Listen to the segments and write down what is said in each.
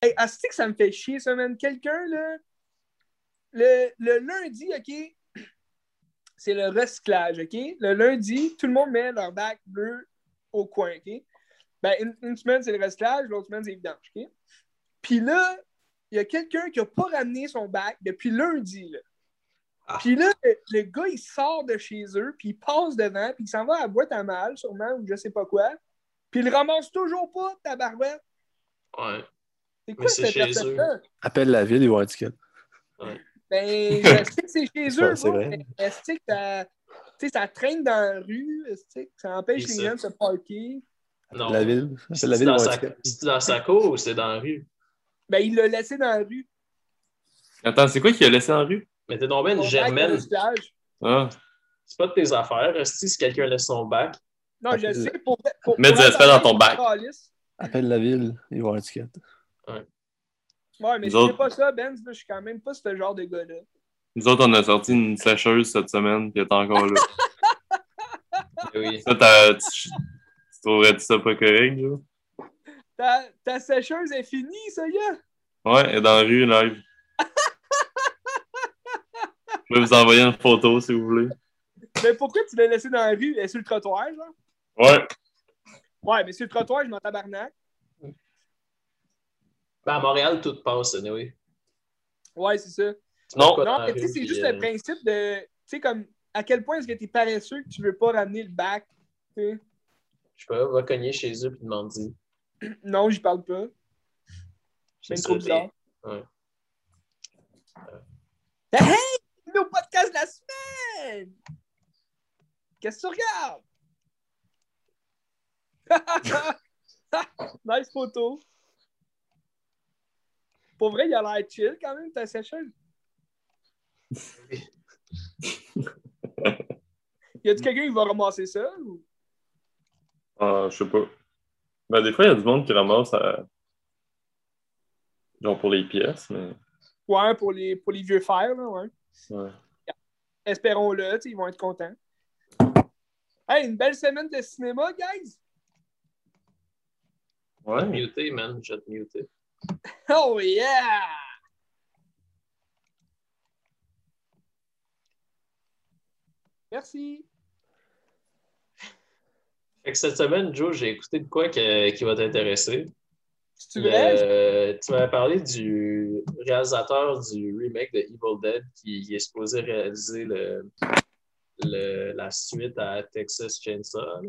Hey, que ça me fait chier, ça, man. Quelqu'un, là, le, le lundi, OK, c'est le recyclage, OK? Le lundi, tout le monde met leur bac bleu au coin, OK? Ben, une, une semaine, c'est le recyclage, l'autre semaine, c'est vidange, OK? Puis là, il y a quelqu'un qui n'a pas ramené son bac depuis lundi, là. Ah. Puis là, le, le gars, il sort de chez eux, puis il passe devant, puis il s'en va à la boîte à mal, sûrement, ou je sais pas quoi. Puis il ramasse toujours pas ta barouette. Ouais. C'est Mais quoi c'est cette chez personne-là? Appelle la ville, ils vont étiquette. Ben, je sais que c'est chez eux, c'est moi, vrai. mais est-ce que ça, tu sais, ça traîne dans la rue? Est-ce que ça empêche Et les gens de se parquer? Non. La ville. C'est la ville, dans, sa... dans sa cour ou c'est dans la rue? Ben, il l'a laissé dans la rue. Attends, c'est quoi qu'il a laissé en rue? Mais t'es Son une germaine. Ah. C'est pas de tes affaires. Esti, si quelqu'un laisse son bac, Non, je sais. Pour, pour, Mets du respect dans ton bac. Appelle la ville, ils vont étiquette. Ouais, mais si autres- c'est pas ça, Ben, je suis quand même pas ce genre de gars-là. Nous autres, on a sorti une sécheuse cette semaine, puis elle est encore là. oui. Ça, tu, tu trouverais ça pas correct, Joe? Ta, ta sécheuse est finie, ça y est? Ouais, elle est dans la rue, live. Je vais vous envoyer une photo, si vous voulez. Mais pourquoi tu l'as laissé dans la rue? Elle est sur le trottoir, genre? Ouais. Ouais, mais sur le trottoir, je m'en tabarnak. Ben, à Montréal, tout passe, anyway. Ouais, c'est ça. Tu Non. Non, mais tu c'est juste euh, le principe de. Tu sais, comme, à quel point est-ce que t'es paresseux que tu veux pas ramener le bac? tu sais? Je sais pas, va cogner chez eux puis demander. Non, j'y parle pas. C'est ça, trop bizarre. Ouais. Hey! Nos podcasts de la semaine! Qu'est-ce que tu regardes? nice photo. Pour vrai, il a l'air chill quand même, ta sécheuse. y a-tu quelqu'un qui va ramasser ça? Ou... Ah, je sais pas. Ben, des fois, il y a du monde qui ramasse à... Genre pour les pièces, mais... Ouais, pour les, pour les vieux fers, là, ouais. Ouais. Espérons-le, ils vont être contents. Hey, une belle semaine de cinéma, guys! Ouais. Muté, man. Je vais te muter. Oh yeah! Merci. Fait que cette semaine, Joe, j'ai écouté de quoi que- qui va t'intéresser. Si tu Tu m'avais parlé du réalisateur du remake de Evil Dead qui est supposé réaliser le, le- la suite à Texas Chainsaw.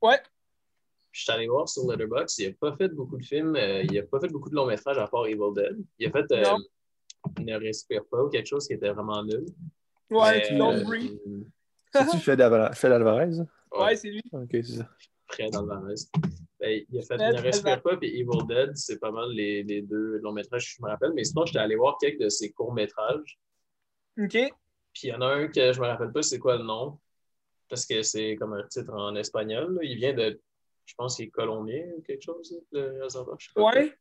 Ouais. Je suis allé voir sur Letterboxd. Il n'a pas fait beaucoup de films. euh, il n'a pas fait beaucoup de longs métrages à part Evil Dead. Il a fait euh. Ne respire pas ou quelque chose qui était vraiment nul. Ouais, Mais, tu euh, breathe. C'est-tu Fed Alvarez? Ouais, c'est lui. Ok, c'est ça. Fred Alvarez. Ben, il a fait Fred Ne respire pas puis Evil Dead, c'est pas mal les, les deux longs métrages que je me rappelle. Mais sinon, j'étais allé voir quelques de ses courts métrages. OK. Puis il y en a un que je me rappelle pas c'est quoi le nom. Parce que c'est comme un titre en espagnol. là. Il vient de. Je pense qu'il est colombien ou quelque chose, le réalisateur, je sais pas quoi. Ouais.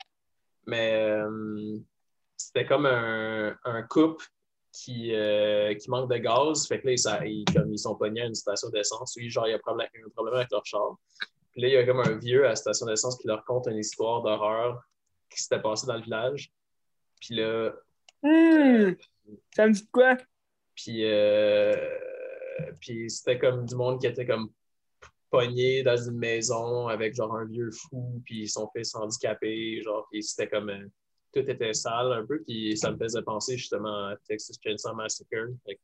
Mais euh, c'était comme un, un couple qui, euh, qui manque de gaz. Fait que là, ça- ils, comme ils sont pognés à une station d'essence. Oui, genre, il y a un problème, un problème avec leur char. Puis là, il y a comme un vieux à la station d'essence qui leur conte une histoire d'horreur qui s'était passée dans le village. Puis là, Hmm. Ça me dit de quoi? puis, euh, puis c'était comme du monde qui était comme pogné dans une maison avec genre un vieux fou, puis son fils handicapé, genre, puis c'était comme euh, tout était sale un peu, puis ça me faisait penser justement à Texas Chainsaw Massacre. Fait que,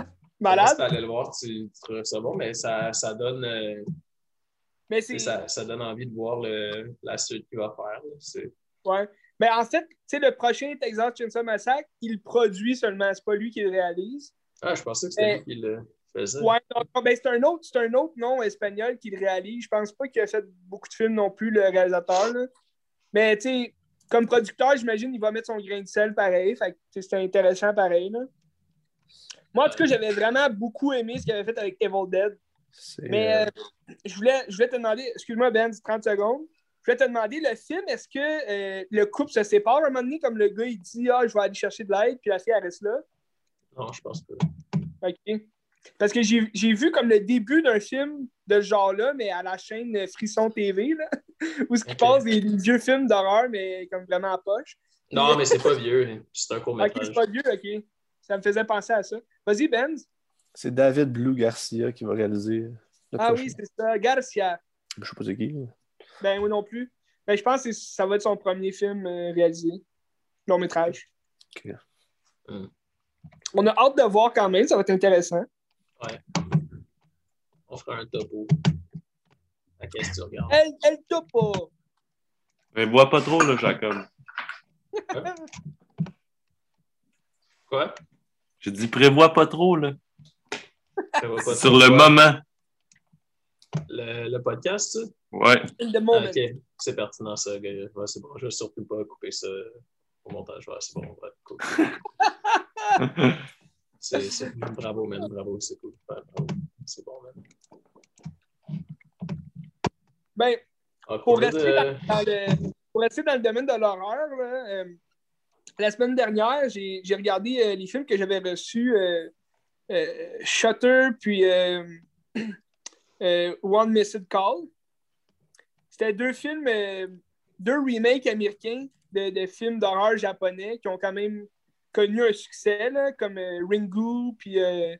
Si Malade. t'allais le voir, tu, tu trouverais ça bon, mais ça, ça donne euh, Mais tu ça, ça donne envie de voir le, la suite qu'il va faire. Ouais. Mais en fait, tu sais, le prochain Texas Chainsaw Massacre, il produit seulement. C'est pas lui qui le réalise. Ah, je pensais que c'était lui qui le. Ouais, ben, c'est un autre, c'est un autre nom espagnol qui le réalise. Je pense pas qu'il a fait beaucoup de films non plus, le réalisateur. là. Mais tu sais, comme producteur, j'imagine il va mettre son grain de sel pareil. Fait que c'est intéressant pareil. Là. Moi, en tout cas, j'avais vraiment beaucoup aimé ce qu'il avait fait avec Evil Dead. Mais euh, euh, je, voulais, je voulais te demander, excuse-moi Ben, 30 secondes. Je voulais te demander, le film, est-ce que euh, le couple se sépare à un moment donné, comme le gars il dit Ah, je vais aller chercher de l'aide, puis la fille elle reste là? Non, je pense pas. OK. Parce que j'ai j'ai vu comme le début d'un film de ce genre-là, mais à la chaîne Frisson TV. Là. Où ce qui Ok. passe des, des vieux films d'horreur, mais comme vraiment en poche. Non, mais c'est pas vieux. C'est un Ok, court-métrage. c'est pas vieux, ok. Ça me faisait penser à ça. Vas-y, Benz. C'est David Blue Garcia qui va réaliser. le Ah prochain. oui, c'est ça. Garcia. Je sais pas c'est qui. Ben, moi non plus. Ben, je pense que ça va être son premier film euh, réalisé. Long métrage. Ok. Hmm. On a hâte de voir quand même, ça va être intéressant. On fera un topo. À qu'est-ce que tu regardes? Elle, elle topo. Mais bois pas trop, là, Jacob. Quoi? J'ai dit prévois pas trop, là. Va pas Sur trop, le quoi? moment. Le, le podcast, ça? Ouais. Ah, moment. ok, c'est pertinent ça, gars. Ouais, c'est bon, je vais surtout pas couper ça au montage. Ouais, c'est bon, ouais, cool. C'est, c'est- Bravo, man, bravo, c'est cool. Bravo. C'est bon, man. Ben, Ah, pour cool, rester, de- dans, dans le, pour rester dans le domaine de l'horreur, là, euh, la semaine dernière, j'ai j'ai regardé euh, les films que j'avais reçus euh, euh, Shutter puis euh, euh, One Missed Call. C'était deux films, euh, deux remakes américains de, de films d'horreur japonais qui ont quand même connu un succès, là, comme euh, Ringu puis euh,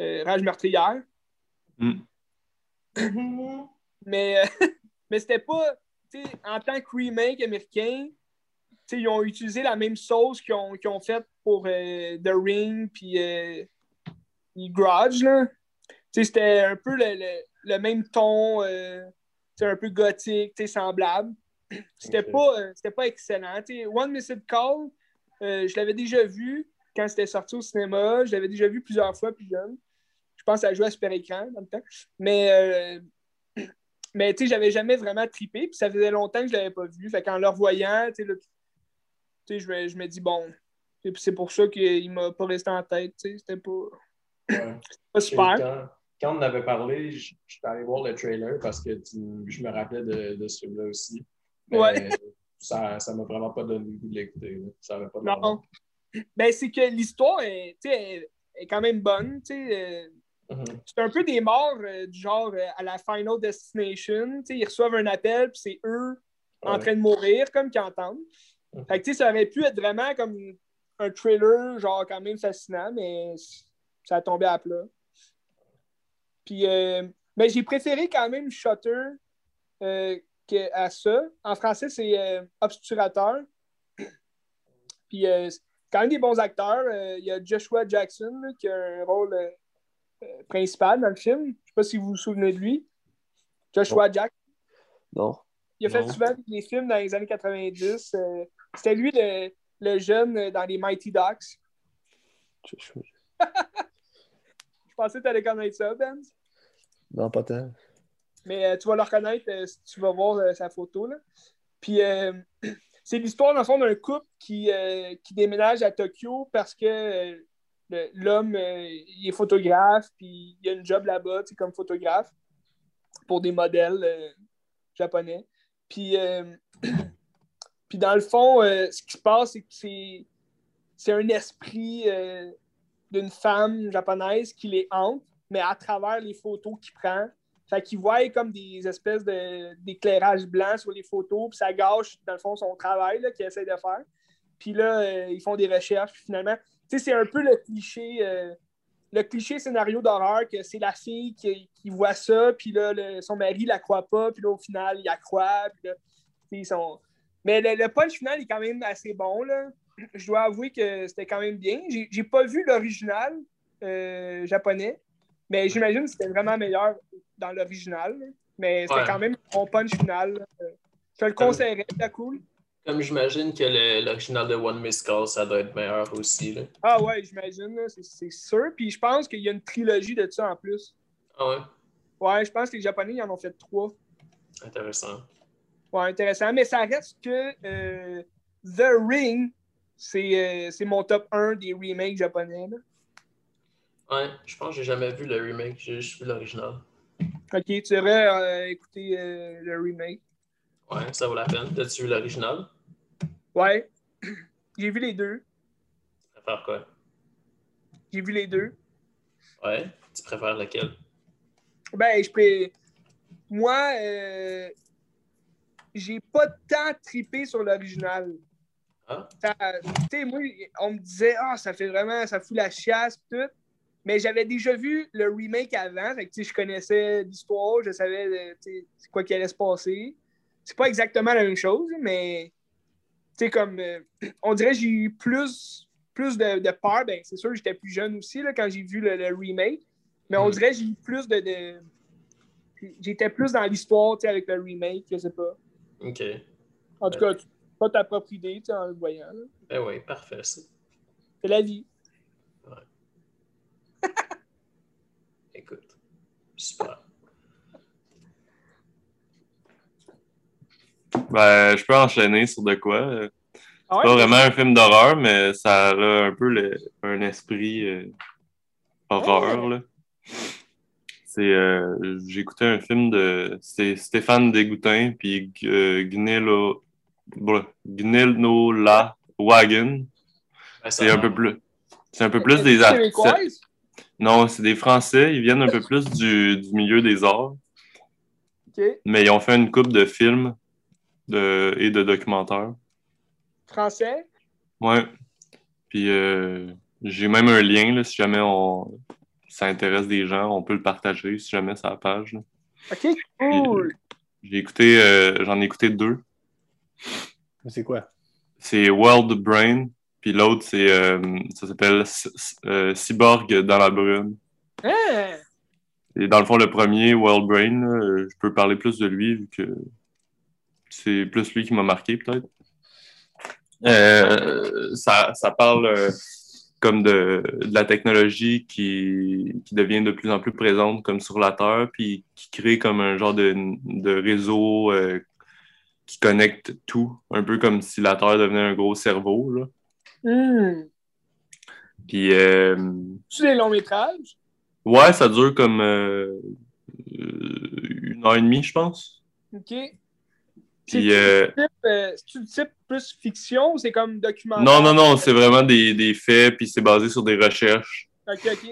euh, Rage meurtrière. Mm. Mais, euh, mais c'était pas, en tant que remake américain, ils ont utilisé la même sauce qu'ils ont, ont faite pour The Ring puis Grudge, c'était un peu le, le- le même ton, un peu gothique, semblable. C'était Ok. pas, pas excellent. One Missed Call, euh, je l'avais déjà vu quand c'était sorti au cinéma. Je l'avais déjà vu plusieurs fois plus jeune. Je pense à jouer à Super Écran dans le temps. Mais, euh, mais tu sais, j'avais jamais vraiment trippé. Puis ça faisait longtemps que je l'avais pas vu. Fait qu'en le revoyant, tu sais, je me, je me dis, bon, c'est pour ça qu'il m'a pas resté en tête. tu sais, C'était pas, Ouais. pas super. Quand, quand on en avait parlé, je suis allé voir le trailer parce que tu- je me rappelais de, de ce film-là aussi. Mais Ouais. ça ça m'a vraiment pas donné le goût de l'écouter. Ça avait pas de Non. Ben, c'est que l'histoire est, tu sais, est, est quand même bonne. euh, Mhm. c'est un peu des morts euh, du genre euh, à la Final Destination. tu sais, Ils reçoivent un appel, puis c'est eux en train de mourir, comme qu'ils entendent. Mhm. Fait que, ça aurait pu être vraiment comme un thriller, genre quand même fascinant, mais ça a tombé à plat. Puis, euh, ben, j'ai préféré quand même Shutter euh, que à ça. En français, c'est euh, Obsturateur. Puis, euh, quand même des bons acteurs. Euh, Il y a Joshua Jackson là, qui a un rôle principal dans le film. Je sais pas si vous vous souvenez de lui. Joshua Jack. Non. Il a fait Non. souvent des films dans les années 90. euh, C'était lui le, le jeune dans les Mighty Ducks. Je pensais que tu allais connaître ça, Ben. Non, pas tant. Mais euh, tu vas le reconnaître euh, si tu vas voir euh, sa photo. Là. Puis c'est l'histoire, dans le fond, d'un couple qui, qui déménage à Tokyo parce que l'homme, il est photographe, puis il a une job là-bas, comme photographe, pour des modèles japonais. Puis, puis dans le fond, ce qui se passe, c'est que c'est, c'est un esprit d'une femme japonaise qui les hante, mais à travers les photos qu'il prend. Fait qu'il voit comme des espèces d'éclairage blanc sur les photos, puis ça gâche, dans le fond, son travail qu'il essaie de faire. Puis là, euh, ils font des recherches, finalement, tu sais, c'est un peu le cliché, euh, le cliché scénario d'horreur que c'est la fille qui, voit ça, puis là, son mari la croit pas, puis là, au final, il la croit, puis là, ils sont... Mais le, le punch final est quand même assez bon, là. Je dois avouer que c'était quand même bien. J'ai pas vu l'original euh, japonais, mais j'imagine que c'était vraiment meilleur dans l'original. Mais c'était Ouais. quand même un bon punch final. Je te le conseillerais, c'était cool. Comme j'imagine que l'original de One Missed Call, ça doit être meilleur aussi. Là. Ah ouais, j'imagine, c'est, sûr. Puis je pense qu'il y a une trilogie de ça en plus. Ah ouais? Ouais, je pense que les Japonais, ils en ont fait trois. Intéressant. Ouais, intéressant. Mais ça reste que euh, The Ring, c'est, euh, mon top 1 des remakes japonais. là. Ouais, je pense que j'ai jamais vu le remake, j'ai juste vu l'original. Ok, tu devrais euh, écouter euh, le remake. Ouais, ça vaut la peine. T'as-tu vu l'original? Ouais. J'ai vu les deux. Tu préfères quoi? J'ai vu les deux. Ouais, tu préfères lequel? Ben, je peux. Moi, euh, j'ai pas tant trippé sur l'original. Ça- Tu sais, moi, on me disait, ah, ça fait vraiment, ça fout la chiasse, tout. Mais j'avais déjà vu le remake avant, fait que, je connaissais l'histoire, je savais euh, c'est quoi qui allait se passer. C'est pas exactement la même chose, mais comme euh, on dirait que j'ai eu plus, plus de, de peur. Ben, c'est sûr, j'étais plus jeune aussi là, quand j'ai vu le, le remake, mais on Mm. dirait que j'ai eu plus de. de- J'étais plus dans l'histoire tu sais, avec le remake, je sais pas. OK. En tout cas, tu pas ta propre idée en le voyant. là. Ben oui, parfait. C'est la vie. Écoute. Super. Ben, je peux enchaîner sur de quoi. Ah pas ouais? vraiment un film d'horreur, mais ça a un peu le- un esprit euh, horreur. Ouais. là. C'est, euh, j'ai écouté un film de c'est Stéphane Desgoutin puis euh, Gnilo, blah, Gnilnola Wagon. Ben, C'est un peu plus. C'est un peu plus des C'est artistes. Non, c'est des Français. Ils viennent un peu plus du, du milieu des arts, OK. mais ils ont fait une coupe de films de, et de documentaires. Français? Ouais. Puis euh, j'ai même un lien, là, si jamais on, ça intéresse des gens, on peut le partager si jamais c'est à la page. là. OK, cool. J'ai écouté, euh, j'en ai écouté deux. C'est quoi? C'est World Brain, puis l'autre, c'est, euh, ça s'appelle euh, Cyborg dans la brume. Hein? Et dans le fond, le premier, World Brain, là, euh, je peux parler plus de lui vu que c'est plus lui qui m'a marqué, peut-être. Euh, ça, ça parle comme de, de la technologie qui, qui devient de plus en plus présente comme sur la Terre, puis qui crée comme un genre de, de réseau qui connecte tout, un peu comme si la Terre devenait un gros cerveau. Là. Hmm. Puis euh, Tu des longs métrages? ouais, ça dure comme euh, une heure et demie, je pense. OK. Puis, C'est-tu euh, euh, c'est-tu type plus fiction ou c'est comme documentaire? Non, non, non, c'est vraiment des, des faits, puis c'est basé sur des recherches, OK, OK.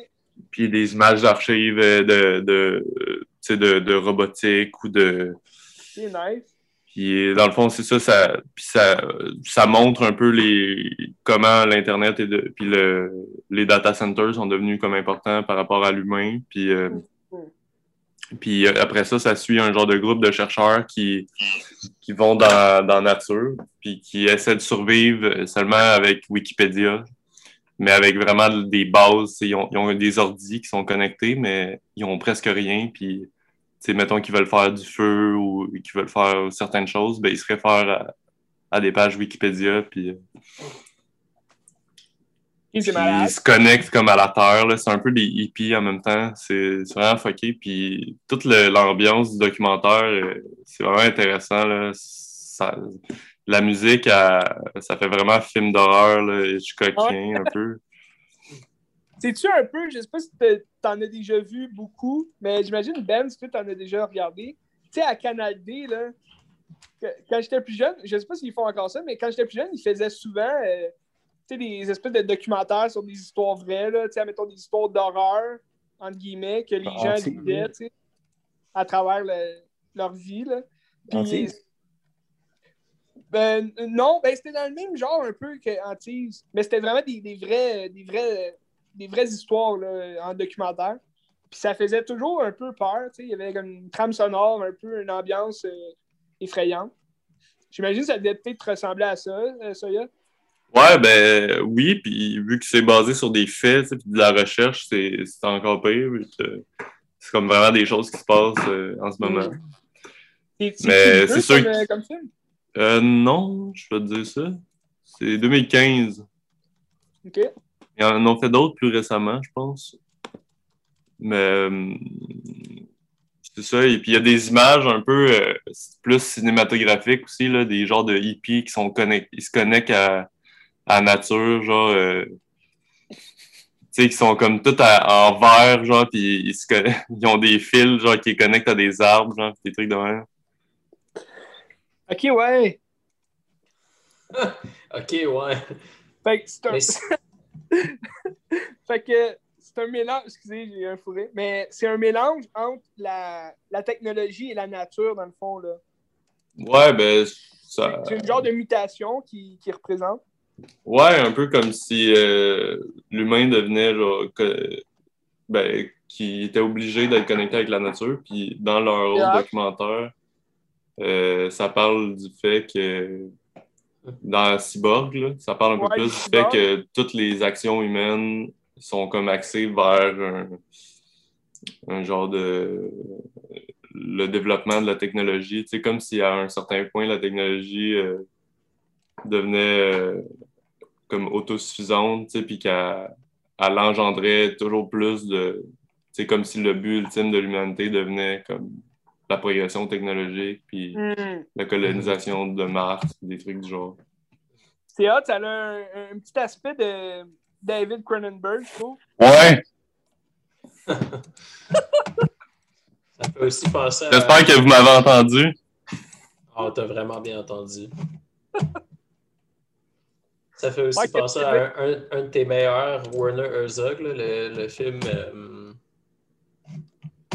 puis des images d'archives de, de, tu sais, de, de robotique ou de. C'est nice. Puis dans le fond, c'est ça, ça, puis ça, ça montre un peu les, comment l'Internet et puis le, les data centers sont devenus comme importants par rapport à l'humain. Puis, euh, puis euh, après ça, ça suit un genre de groupe de chercheurs qui, qui vont dans, dans la nature, puis qui essaient de survivre seulement avec Wikipédia, mais avec vraiment des bases. Ils ont, ils ont des ordis qui sont connectés, mais ils ont presque rien. Puis, mettons qu'ils veulent faire du feu ou qu'ils veulent faire certaines choses, ben, ils se réfèrent à, à des pages Wikipédia, puis, ils se connectent comme à la Terre. là. C'est un peu des hippies en même temps. C'est vraiment fucké. Puis toute le- l'ambiance du documentaire, euh, c'est vraiment intéressant. Là. Ça- la musique, elle- ça fait vraiment film d'horreur, là, Hitchcockien un peu. C'est-tu un peu, je sais pas si t'en as déjà vu beaucoup, mais j'imagine, Ben, si tu t'en as déjà regardé. Tu sais, à Canal D, là, que- quand j'étais plus jeune, je sais pas s'ils font encore ça, mais quand j'étais plus jeune, ils faisaient souvent euh, tu sais, des espèces de documentaires sur des histoires vraies, là, tu sais, mettons des histoires d'horreur, entre guillemets, que les gens Anti- vivaient, tu sais, à travers le- leur vie, là. Puis- Antise? Ben, non, ben, c'était dans le même genre un peu que Antise, mais c'était vraiment des, des vrais, des vrais, des vraies histoires là, en documentaire. Puis ça faisait toujours un peu peur, il y avait comme une trame sonore, un peu une ambiance euh, effrayante. J'imagine que ça devait peut-être ressembler à ça, euh, Soya. Ouais, ben oui, puis vu que c'est basé sur des faits, puis de la recherche, c'est encore pire. que C'est comme vraiment des choses qui se passent euh, en ce moment. C'est Mais c'est sûr comme, que- euh, comme film? Euh, non, je peux te dire ça. C'est 2015. OK. Ils en ont fait d'autres plus récemment, je pense. Mais euh, c'est ça. Et puis il y a des images un peu euh, plus cinématographiques aussi, là, des genres de hippies qui sont connectés, ils se connectent à, à la nature, genre euh, tu sais, qui sont comme tout à- en vert, genre, puis ils, se ils ont des fils, genre, qui les connectent à des arbres, genre, des trucs de même. OK, ouais. OK, ouais. Fait que c'est un... Fait que c'est un mélange, excusez, j'ai un fourré, mais c'est un mélange entre la, la technologie et la nature, dans le fond, là. Ouais, ben, ça. C'est une genre de mutation qui, qui représente. Ouais, un peu comme si euh, l'humain devenait genre. que- ben, qui était obligé d'être connecté avec la nature. Puis dans leur autre documentaire, euh, ça parle du fait que dans Cyborg, là, ça parle un peu plus du fait que toutes les actions humaines sont comme axées vers un, un genre de le développement de la technologie. Sais, comme si à un certain point, la technologie euh, devenait euh, comme autosuffisante, puis qu'elle elle engendrait toujours plus de... C'est comme si le but ultime de l'humanité devenait comme la progression technologique, puis Hmm. la colonisation de Mars, des trucs du genre. C'est hot, ça a un, un petit aspect de David Cronenberg, je trouve. Ouais! Ça peut aussi penser à. J'espère que vous m'avez entendu. Ah, t'as vraiment bien entendu. Ça fait aussi Ouais, penser à un, un- un de tes meilleurs, Werner Herzog, là, le, le film. euh,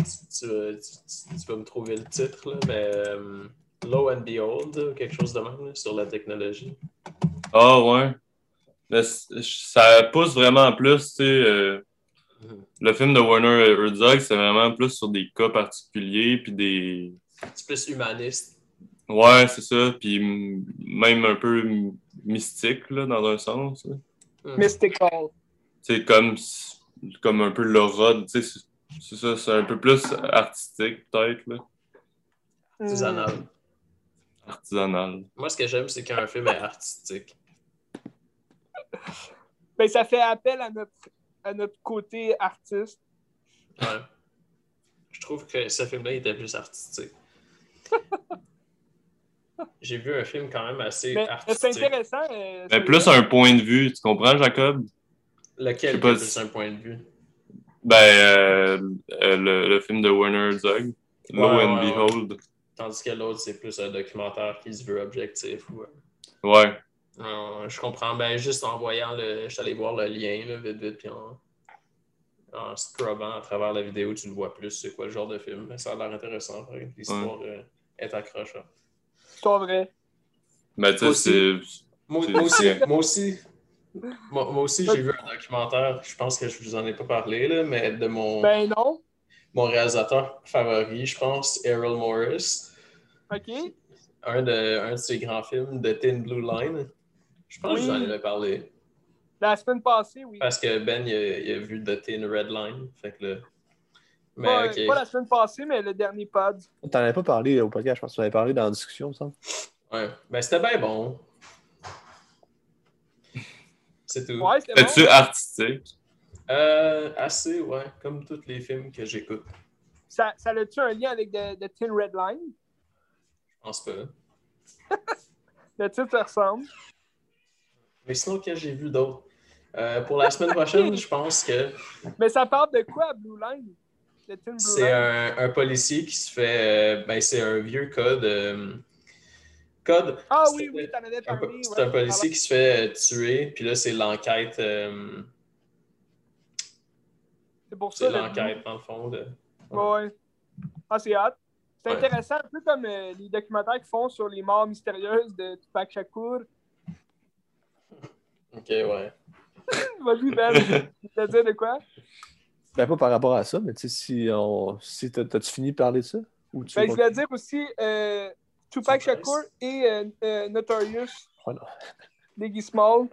tu, tu- tu vas me trouver le titre, là, mais euh, Low and Behold, quelque chose de même là, sur la technologie. Ah ouais. Mais ça pousse vraiment plus, tu sais. euh, Mhm. le film de Warner Herzog, c'est vraiment plus sur des cas particuliers, puis des. C'est plus humaniste. Ouais, c'est ça. Puis même un peu mystique, là, dans un sens. Mhm. Mystical. C'est comme, comme un peu l'aura, tu sais. C'est- ça, c'est un peu plus artistique, peut-être, là. Artisanal. Artisanal. Moi, ce que j'aime, c'est quand un film est artistique. Ben, ça fait appel à notre, à notre côté artiste. Ouais. Je trouve que ce film-là était plus artistique. J'ai vu un film quand même assez Mais, mais c'est artistique. intéressant. euh, Mais plus un point de vue, tu comprends, Jacob? Je Lequel sais pas est plus si- un point de vue? Ben, euh, euh, le, le film de Warner Herzog, Low Ouais, and ouais, Behold. Tandis que l'autre, c'est plus un documentaire qui se veut objectif. Ou... Ouais. Euh, je comprends. Ben, juste en voyant le. Je suis allé voir le lien, là, vite, vite, puis en... en scrubbant à travers la vidéo, tu le vois plus, c'est quoi le genre de film. Mais ça a l'air intéressant. par exemple. L'histoire euh, est accrochante. C'est pas vrai. Ben, tu sais, c'est. Moi, aussi, moi aussi, moi, moi aussi j'ai vu un documentaire, je pense que je vous en ai pas parlé, là, mais de mon, Ben non. mon réalisateur favori, je pense, Errol Morris, OK. un de, un de ses grands films, The Thin Blue Line. Je pense que je vous en Oui. ai parlé. La semaine passée, oui. Parce que Ben, il a, il a vu The Thin Red Line. Fait que là... Mais pas, ok. pas la semaine passée, mais le dernier pod. T'en avais pas parlé au podcast, je pense que tu en avais parlé dans la discussion, semble. Ouais. Ben, c'était bien bon. C'est tout. Ouais, c'était Fais-tu bon. artistique? Euh, assez, ouais. Comme tous les films que j'écoute. Ça, ça a-tu un lien avec The, The Tin Red Line? Je pense pas. Le titre ça ressemble. Mais sinon, que j'ai vu d'autres. Euh, pour la semaine prochaine, je pense que Mais ça parle de quoi, Blue Line? C'est un policier qui se fait. euh, ben, c'est un vieux code. Code. Ah c'est- oui, oui, t'en avais un, parlé. c'est ouais. un policier qui se fait euh, tuer, puis là, c'est l'enquête. euh, C'est pour c'est ça. le l'enquête, dans le fond. De... Ouais, ouais. Ah, c'est hot. C'est Ouais. intéressant, un peu comme euh, les documentaires qu'ils font sur les morts mystérieuses de Tupac Shakur. Ok, ouais. Vas-y, Ben, tu te dire de quoi? Ben, pas par rapport à ça, mais tu sais, si on. Si t'as- t'as-tu fini de parler de ça? Ou tu Ben, je veux voulais dire aussi euh, Tupac. Shakur et euh, euh, Notorious, Oh non. Biggie Small.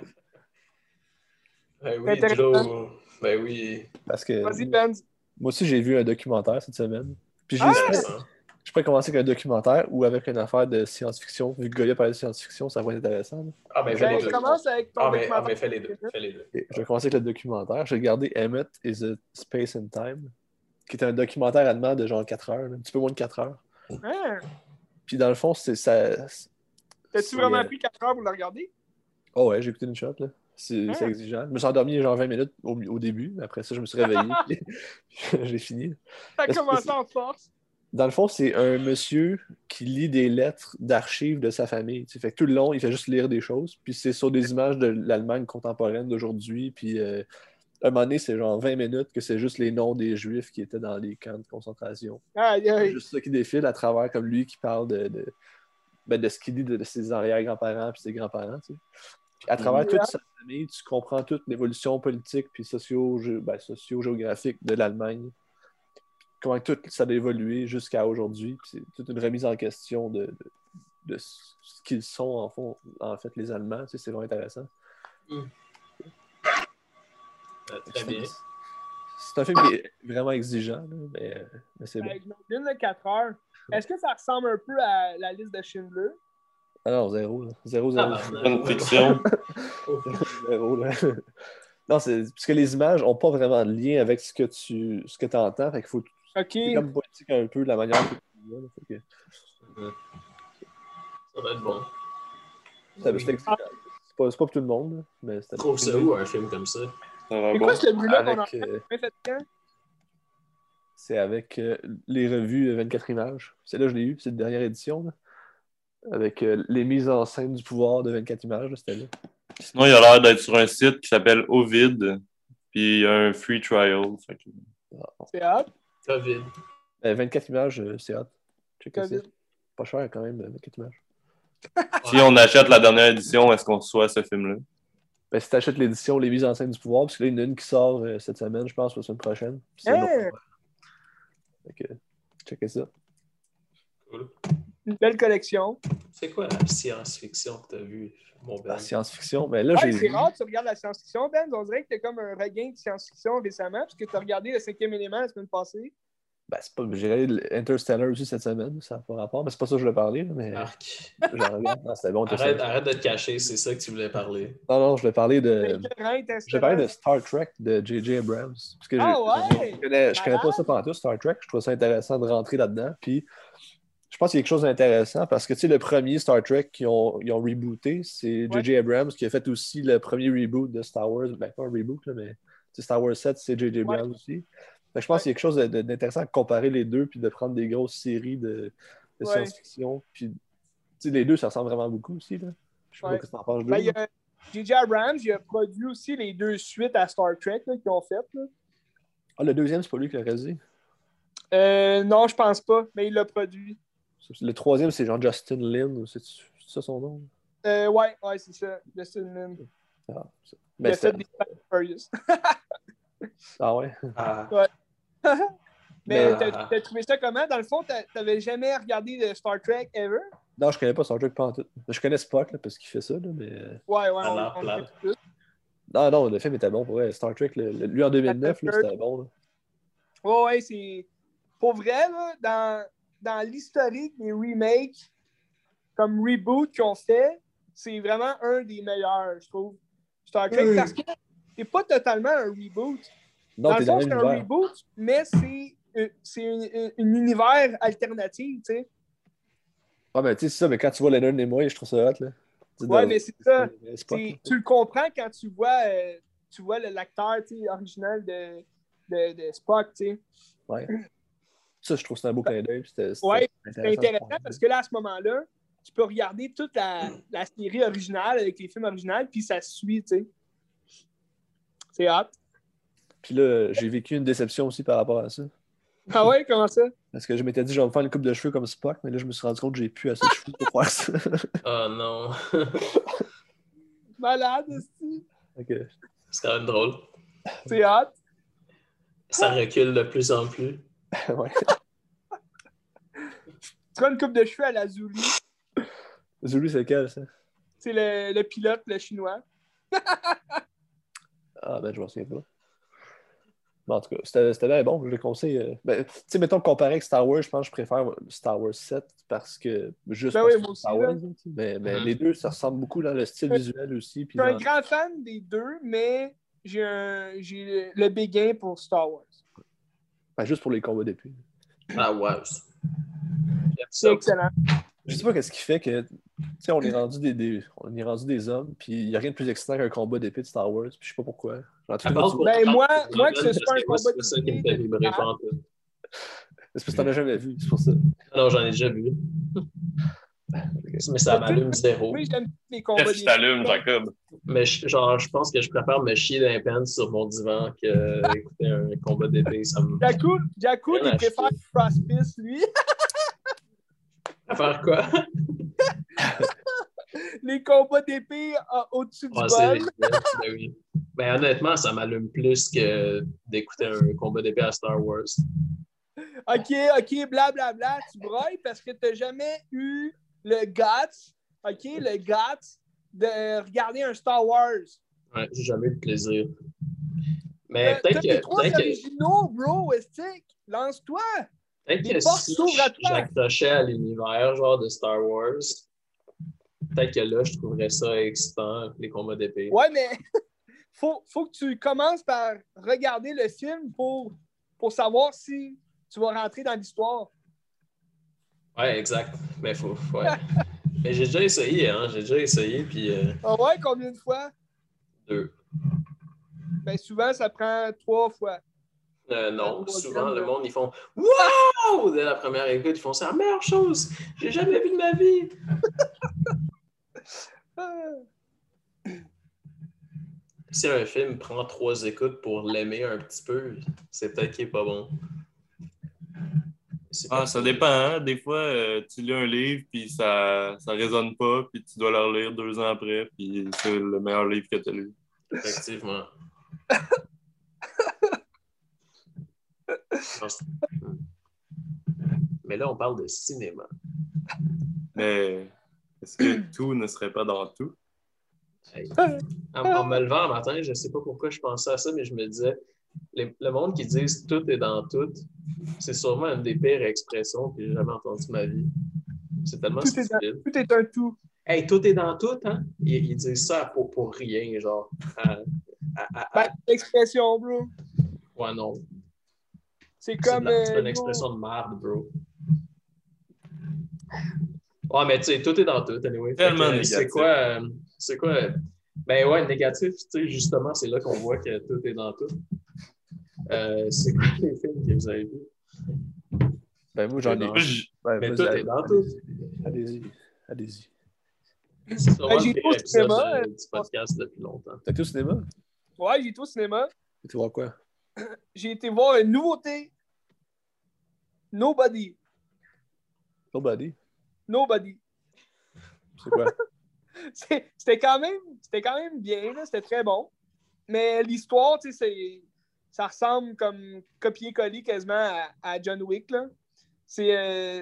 Ben oui. Dilo. Ben oui. Parce que Vas-y, Ben. moi aussi, j'ai vu un documentaire cette semaine. Puis j'ai Ah! Je pourrais commencer avec un documentaire ou avec une affaire de science-fiction. Vu que Goya parlait de science-fiction, ça va être intéressant. là. Ah, ben, fais Ben, les deux. commence avec ton Ah, mais, ah, mais fais les deux. Fais les deux. Et je vais commencer avec le documentaire. J'ai regardé Emmett is a Space and Time, qui est un documentaire allemand de genre 4 heures, un petit peu moins de 4 heures. Puis dans le fond, c'est ça. T'as-tu vraiment euh, pris 4 heures pour le regarder? Oh ouais, j'ai écouté une shot, là. C'est c'est exigeant. Je me suis endormi genre 20 minutes au, au début, mais après ça, je me suis réveillé. j'ai fini. T'as commencé en force. Dans le fond, c'est un monsieur qui lit des lettres d'archives de sa famille. tu sais. Fait que tout le long, il fait juste lire des choses. Puis c'est sur des images de l'Allemagne contemporaine d'aujourd'hui. Puis euh, à un moment donné, c'est genre 20 minutes que c'est juste les noms des Juifs qui étaient dans les camps de concentration. Aïe, C'est aïe. juste ça qui défile à travers, comme lui qui parle de, de, ben, de ce qu'il dit de, de ses arrière-grands-parents puis ses grands-parents. tu sais. Puis à travers toute sa famille, tu comprends toute l'évolution politique puis ben, socio-géographique de l'Allemagne. Comment tout ça a évolué jusqu'à aujourd'hui. C'est toute une remise en question de, de, ce qu'ils sont en, fond, en fait les Allemands. Tu sais, c'est vraiment intéressant. Euh, très bien. C'est un film qui est vraiment exigeant, là, mais, mais c'est bon. J'imagine le 4 heures. Est-ce que ça ressemble un peu à la liste de Schindler? Ah non, zéro. Là. Zéro, zéro. Ah, Bonne fiction. zéro là. Non, c'est parce que les images n'ont pas vraiment de lien avec ce que tu ce que entends. Fait qu'il faut. Ok. C'est comme politique un peu la manière que tu vois. là. Que- Ça va être bon. t'explique. C'est pas, c'est pas pour tout le monde, mais c'était. Trouve ça où un film comme ça? C'est quoi ce bruit-là qu'on euh, c'est avec euh, les revues euh, 24 images. C'est là que je l'ai eu, c'est la dernière édition. là. Avec euh, les mises en scène du pouvoir de 24 images, c'était là. Sinon, il a l'air d'être sur un site qui s'appelle Ovid. Puis il y a un free trial. Fait que- C'est hot. COVID. Euh, 24 images, euh, c'est hot. COVID. Pas cher quand même, euh, 24 images. Si on achète la dernière édition, est-ce qu'on reçoit ce film-là? Ben, si tu achètes l'édition Les mises en scène du pouvoir, parce que là, il y en a une qui sort euh, cette semaine, je pense, ou la semaine prochaine. C'est bon. Fait que, checkez ça. Cool. Une belle collection. C'est quoi la science-fiction que t'as vu, mon La Ben? science-fiction, ben là, Ouais, j'ai c'est rare que tu regardes la science-fiction, Ben. On dirait que t'as comme un regain de science-fiction récemment, parce que tu as regardé le cinquième élément la semaine passée. Ben, c'est pas... J'ai regardé Interstellar aussi cette semaine, ça n'a pas rapport, mais c'est pas ça que je voulais parler, mais Arc. j'en regarde. Non, c'était bon. Arrête, arrête de te cacher, c'est ça que tu voulais parler. Non, non, je voulais parler de. Je de Star Trek de J.J. Abrams. Parce que Ah ouais? je, connais, je connais pas ça pendant tout, Star Trek. Je trouve ça intéressant de rentrer là-dedans. Puis je pense qu'il y a quelque chose d'intéressant parce que tu sais, le premier Star Trek qu'ils ont, ils ont rebooté, c'est J.J. Abrams qui a fait aussi le premier reboot de Star Wars. Ben, pas un reboot, là, mais tu sais, Star Wars 7, c'est J.J. Abrams aussi. Fait que je pense Ouais. qu'il y a quelque chose d'intéressant de comparer les deux puis de prendre des grosses séries de, de Ouais. science-fiction. Puis tu sais, les deux, ça ressemble vraiment beaucoup aussi. Là. Je sais Ouais. pas ce que t'en penses. Ben, J.J. Abrams, il a produit aussi les deux suites à Star Trek là, qu'ils ont faites. là. Ah, le deuxième, c'est pas lui qui l'a réalisé? Euh, non, je pense pas, mais il l'a produit. Le troisième, c'est genre Justin Lin, c'est ça son nom? Euh, ouais, ouais, c'est ça. Justin Lin. Ah, ça. Il Ben, a fait c'était- des Fast and Furious. ah ouais? Ah, Mais Ben, t'as trouvé ça comment? Dans le fond, t'avais jamais regardé de Star Trek ever? Non, je connais pas Star Trek pas en tout. Je connais Spock là, parce qu'il fait ça, là, mais. euh, Ouais, ouais, on, on le fait tous. Non, non, le film était bon pour vrai. Star Trek, le- le- lui en 2009, là, c'était bon. Là. Ouais, ouais, c'est. Pour vrai, là, dans, dans l'historique des remakes, comme reboot qu'ils ont fait, c'est vraiment un des meilleurs, je trouve. Star Trek, Oui. parce que c'est pas totalement un reboot. Non, dans le fond, le c'est un reboot, mais c'est euh, un un- un univers alternatif, tu sais. Ah, mais tu sais, c'est ça, mais quand tu vois Leonard Nimoy, je trouve ça hot, là. Ouais, dans- mais c'est ça. tu le comprends quand tu vois, euh, tu vois l'acteur original de, de, de Spock, tu sais. Ouais. Ça, je trouve que c'est un beau clin d'œil. Ouais, C'est intéressant parce que là, à ce moment-là, tu peux regarder toute la, la série originale avec les films originaux, puis ça se suit, tu sais. C'est hot. Puis là, j'ai vécu une déception aussi par rapport à ça. Ah ouais, comment ça? Parce que je m'étais dit, je vais me faire une coupe de cheveux comme Spock, mais là, je me suis rendu compte que j'ai plus assez de cheveux pour faire ça. oh non. Malade, aussi. Que- c'est quand même drôle. C'est hot. Ça recule de plus en plus. ouais. Tu prends une coupe de cheveux à la Zulu. Zulu, c'est lequel, ça? C'est le, le pilote, le chinois. Ah, ben, je m'en souviens pas. Mais en tout cas, c'était c'était bien bon, je le conseille. euh, Ben, tu sais, mettons, comparé avec Star Wars, je pense que je préfère Star Wars 7 parce que. Juste Ben parce oui, que moi aussi, Star. Wars, tu sais, mais, mais Mhm. les deux, ça ressemble beaucoup dans le style Euh, visuel aussi. Puis Je suis un grand fan des deux, mais j'ai un- j'ai le béguin pour Star Wars. ben, juste pour les combats d'épée. Ah ouais. J'aime C'est excellent. Je sais pas qu'est-ce qui fait que. Tu sais, on est rendu des, des- on est rendu des hommes, puis il n'y a rien de plus excitant qu'un combat d'épée de Star Wars, puis je sais pas pourquoi. Pour- Ben, moi- moi, que ce soit un moi, combat C'est ça qui me fait vibrer Ah. C'est parce que t'en as jamais vu, c'est pour ça. Non, j'en ai déjà vu. Mais ça m'allume zéro. Oui, j'aime les combats Qu'est-ce qui t'allume, Jacob? Mais je- genre, je pense que je préfère me chier d'un pen sur mon divan que écouter un combat d'épée. Ça me. Jakku, Rien il préfère Crosspice, lui. Faire quoi? Les combats d'épée euh, au-dessus du bol. Ben honnêtement, ça m'allume plus que d'écouter un combat d'épée à Star Wars. OK, OK, blablabla, tu broilles parce que t'as jamais eu le guts, OK, le guts de regarder un Star Wars. Ouais, j'ai jamais eu de plaisir. Mais T'as peut-être que, les trois peut-être que, originaux, bro, Westic. Lance-toi. peut-être que si j'accrochais à l'univers genre de Star Wars, peut-être que là, je trouverais ça excitant, les combats d'épée. Ouais, mais faut, faut que tu commences par regarder le film pour, pour savoir si tu vas rentrer dans l'histoire. Ouais, exact. Mais faut. Ouais. Mais j'ai déjà essayé, hein. J'ai déjà essayé, puis euh, Ah ouais, combien de fois? deux. Ben souvent, ça prend trois fois. Euh, non, souvent, le monde, ils font Wow! Dès la première écoute, ils font C'est la meilleure chose! J'ai jamais vu de ma vie! Si un film prend trois écoutes pour l'aimer un petit peu, c'est peut-être qu'il est pas bon. Ah, pas- ça dépend. Hein? Des fois, euh, tu lis un livre, puis ça ça résonne pas, puis tu dois le relire deux ans après, puis c'est le meilleur livre que tu as lu. Effectivement. Mais là, on parle de cinéma. Mais est-ce que tout ne serait pas dans tout? Hey. En, en me levant un matin, je sais pas pourquoi je pensais à ça, mais je me disais, les- le monde qui dit tout est dans tout, c'est sûrement une des pires expressions que j'ai jamais entendues de ma vie. C'est tellement Tout est dans- stupide. Tout est un tout. Hey, tout est dans tout, hein? Ils, ils disent ça pour, pour rien, genre. À- à- à- l'expression, bro. ouais, non. C'est comme. c'est euh, une expression de merde, bro. Ouais, mais tu sais, tout est dans tout, anyway. Tellement euh, C'est quoi, euh, c'est quoi, ben ouais, négatif, tu sais, justement, c'est là qu'on voit que tout est dans tout. Euh, c'est quoi les films que vous avez vus? Ben, moi, j'en ai. Non. Moi, je- Ouais, Mais vas-y, tout est dans tout. Allez-y. Allez-y. C'est sûrement Ben, j'ai le pire au cinéma, euh, euh, du podcast depuis longtemps. T'as été au cinéma? Ouais, j'ai été au cinéma. Tu vois quoi? J'ai été voir une nouveauté. Nobody. Nobody? Nobody. C'est quoi? C'était quand même, quand même bien, c'était très bon. Mais l'histoire, tu sais, ça ressemble comme copier-coller quasiment à, John Wick. euh,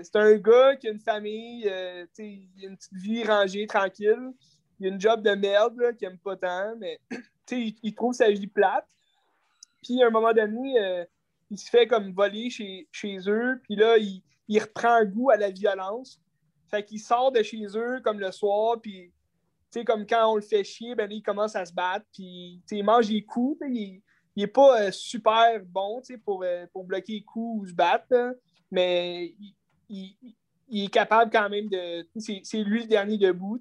c'est un gars qui a une famille, euh, il a une petite vie rangée, tranquille. Il a une job de merde qu'il aime pas tant, mais il, il trouve sa vie plate. Puis à un moment donné, euh, il se fait comme voler chez, chez eux, puis là, il, il reprend goût à la violence. Fait qu'il sort de chez eux comme le soir, puis comme quand on le fait chier, ben il commence à se battre, puis il mange les coups, il, il est pas euh, super bon, pour, euh, pour bloquer les coups ou se battre, mais il, il- est capable quand même de... C'est lui le dernier debout.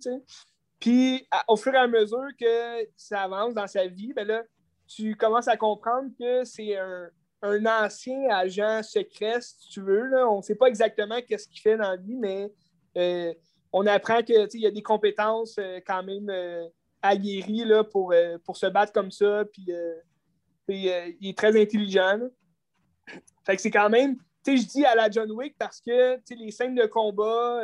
Puis, au fur et à mesure que ça avance dans sa vie, ben là, tu commences à comprendre que c'est un, un ancien agent secret, si tu veux. Là. On ne sait pas exactement qu'est-ce qu'il fait dans la vie, mais euh, on apprend que tu sais, il y a des compétences euh, quand même euh, aguerries là, pour, euh, pour se battre comme ça. Puis, il est très intelligent. Fait que c'est quand même, tu sais, je dis à la John Wick parce que les scènes de combat,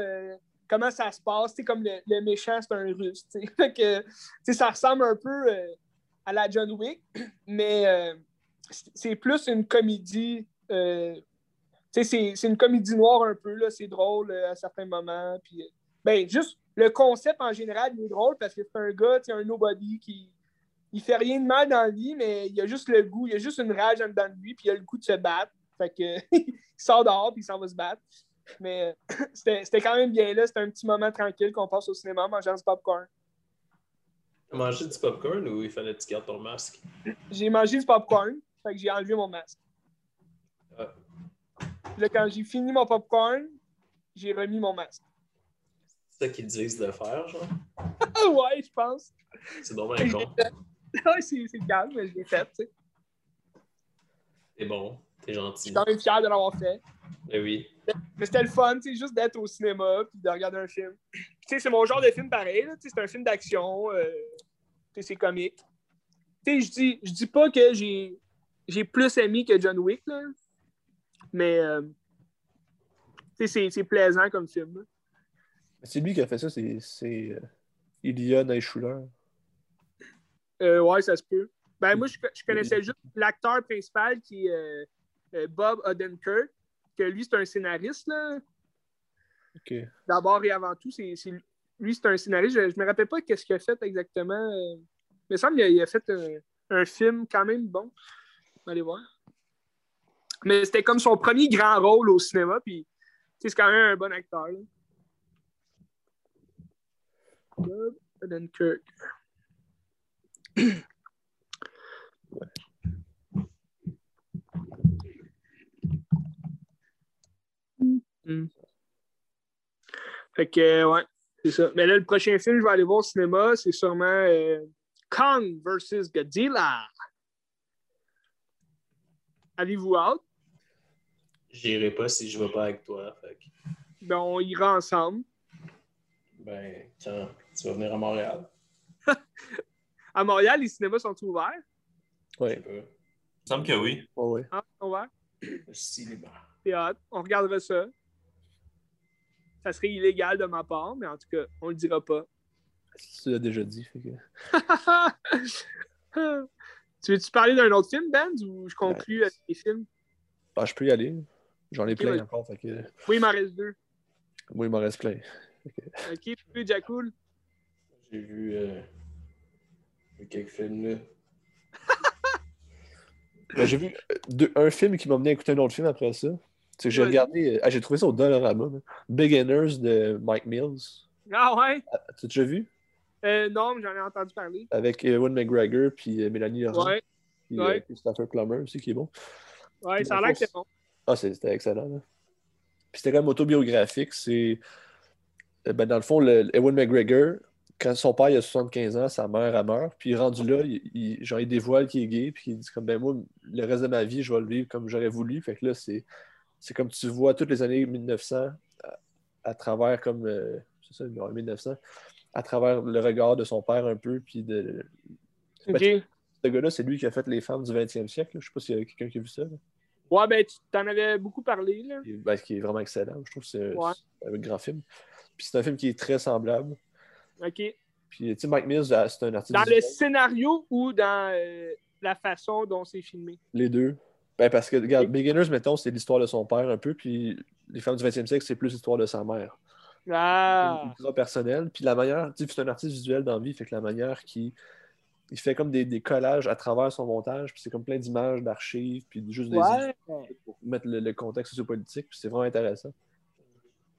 comment ça se passe, tu comme le, le méchant, c'est un russe. ça ressemble un peu à la John Wick, mais c'est- plus une comédie. c'est une comédie noire un peu, c'est drôle à certains moments. Puis, ben, juste le concept en général, il est drôle parce que c'est un gars, un nobody qui il fait rien de mal dans la vie, mais il a juste le goût, il a juste une rage en dedans de lui, puis il a le goût de se battre. Fait que il sort dehors, puis il s'en va se battre. Mais c'était quand même bien là, c'était un petit moment tranquille qu'on passe au cinéma en mangeant du popcorn. T'as mangé du popcorn ou il fallait que tu gardes ton masque? J'ai mangé du popcorn, fait que j'ai enlevé mon masque. Ah. Là, quand j'ai fini mon popcorn, j'ai remis mon masque. C'est ça qu'ils disent de faire, genre? Ouais, je pense. C'est dommage con. Ouais, c'est c'est calme, mais je l'ai fait, tu sais. T'es bon, t'es Je gentil. suis quand même fier de l'avoir fait. Eh oui. Mais c'était le fun, tu sais, juste d'être au cinéma puis de regarder un film. Tu sais, c'est mon genre de film pareil, là, tu sais, c'est un film d'action, euh, tu sais, c'est comique. Tu sais, je dis, je dis pas que j'ai, j'ai plus aimé que John Wick, là, mais euh, tu sais, c'est, c'est plaisant comme film. là. C'est lui qui a fait ça, c'est euh, Ilya Naishuller. Euh, ouais, ça se peut. Ben, moi, je, je connaissais juste l'acteur principal qui est euh, euh, Bob Odenkirk, que lui, c'est un scénariste, là. D'abord et avant tout, c'est, lui, c'est un scénariste. Je, je me rappelle pas qu'est-ce qu'il a fait exactement. euh, Il me semble qu'il a, fait un, un film quand même bon. Allez voir. Mais c'était comme son premier grand rôle au cinéma, puis c'est quand même un bon acteur. là. Bob Odenkirk. Hmm. Fait que, euh, ouais, c'est ça. Mais là, le prochain film je vais aller voir au cinéma, c'est sûrement euh, Kong versus Godzilla. Avez-vous hâte? J'irai pas si je vais pas avec toi. Fait Ben, on ira ensemble. ben, quand tu vas venir à Montréal, À Montréal, les cinémas sont ouverts? pas. Il me semble que oui. Ouais, ouais. Hein, ils sont ouverts. Le cinéma. C'est hâte. On regardera ça. Ça serait illégal de ma part, mais en tout cas, on le dira pas. Tu l'as déjà dit. fait que- tu veux-tu parler d'un autre film, Ben, ou je conclue avec les films? Ah, je peux y aller. J'en ai plein encore. Fait que... Oui, il m'en reste deux. Moi, il m'en reste plein. Ok, plus Jacoul. J'ai vu, euh, vu quelques films là. Ben, j'ai vu euh, deux- un film qui m'a mené à écouter un autre film après ça. C'est que j'ai regardé. euh, ah, j'ai trouvé ça au Dollarama. là. Beginners de Mike Mills. Ah ouais? T'as déjà vu? Euh, non, mais j'en ai entendu parler. Avec Ewan McGregor puis euh, Mélanie Laurent. Ouais, Puis ouais. Christopher Plummer aussi qui est bon. ouais, ça a l'air que c'est bon. Ah, c'est- c'était excellent. là. Puis c'était quand même autobiographique. C'est. Ben, dans le fond, le, Ewan McGregor, quand son père il a 75 ans, sa mère a meurt. Puis rendu là, il, il- genre, il dévoile qu'il est gay. Puis il dit comme ben moi, le reste de ma vie, je vais le vivre comme j'aurais voulu. Fait que là, c'est. C'est comme tu vois toutes les années 1900 à, à travers comme. euh, c'est ça, genre 1900. À travers le regard de son père un peu. Puis de. Ben, ce gars-là, c'est lui qui a fait les femmes du 20e siècle. là. Je sais pas s'il y a quelqu'un qui a vu ça. là. Ouais, ben, tu t'en avais beaucoup parlé, là. Qui est- ben, qui est vraiment excellent. Je trouve que c'est Ouais. c'est un grand film. Puis c'est un film qui est très semblable. OK. Puis, tu sais, Mike Mills, euh, c'est un artiste. Dans le scénario ou dans euh, la façon dont c'est filmé? Les deux. Ben, parce que, regarde, Beginners, mettons, c'est l'histoire de son père un peu. Puis Les femmes du 20e siècle, c'est plus l'histoire de sa mère. Ah! ultra personnel. Puis la manière, tu sais, c'est un artiste visuel dans la vie, fait que la manière qui. Il fait comme des, des collages à travers son montage, puis c'est comme plein d'images, d'archives, puis juste des Ouais! pour mettre le, le contexte sociopolitique, puis c'est vraiment intéressant.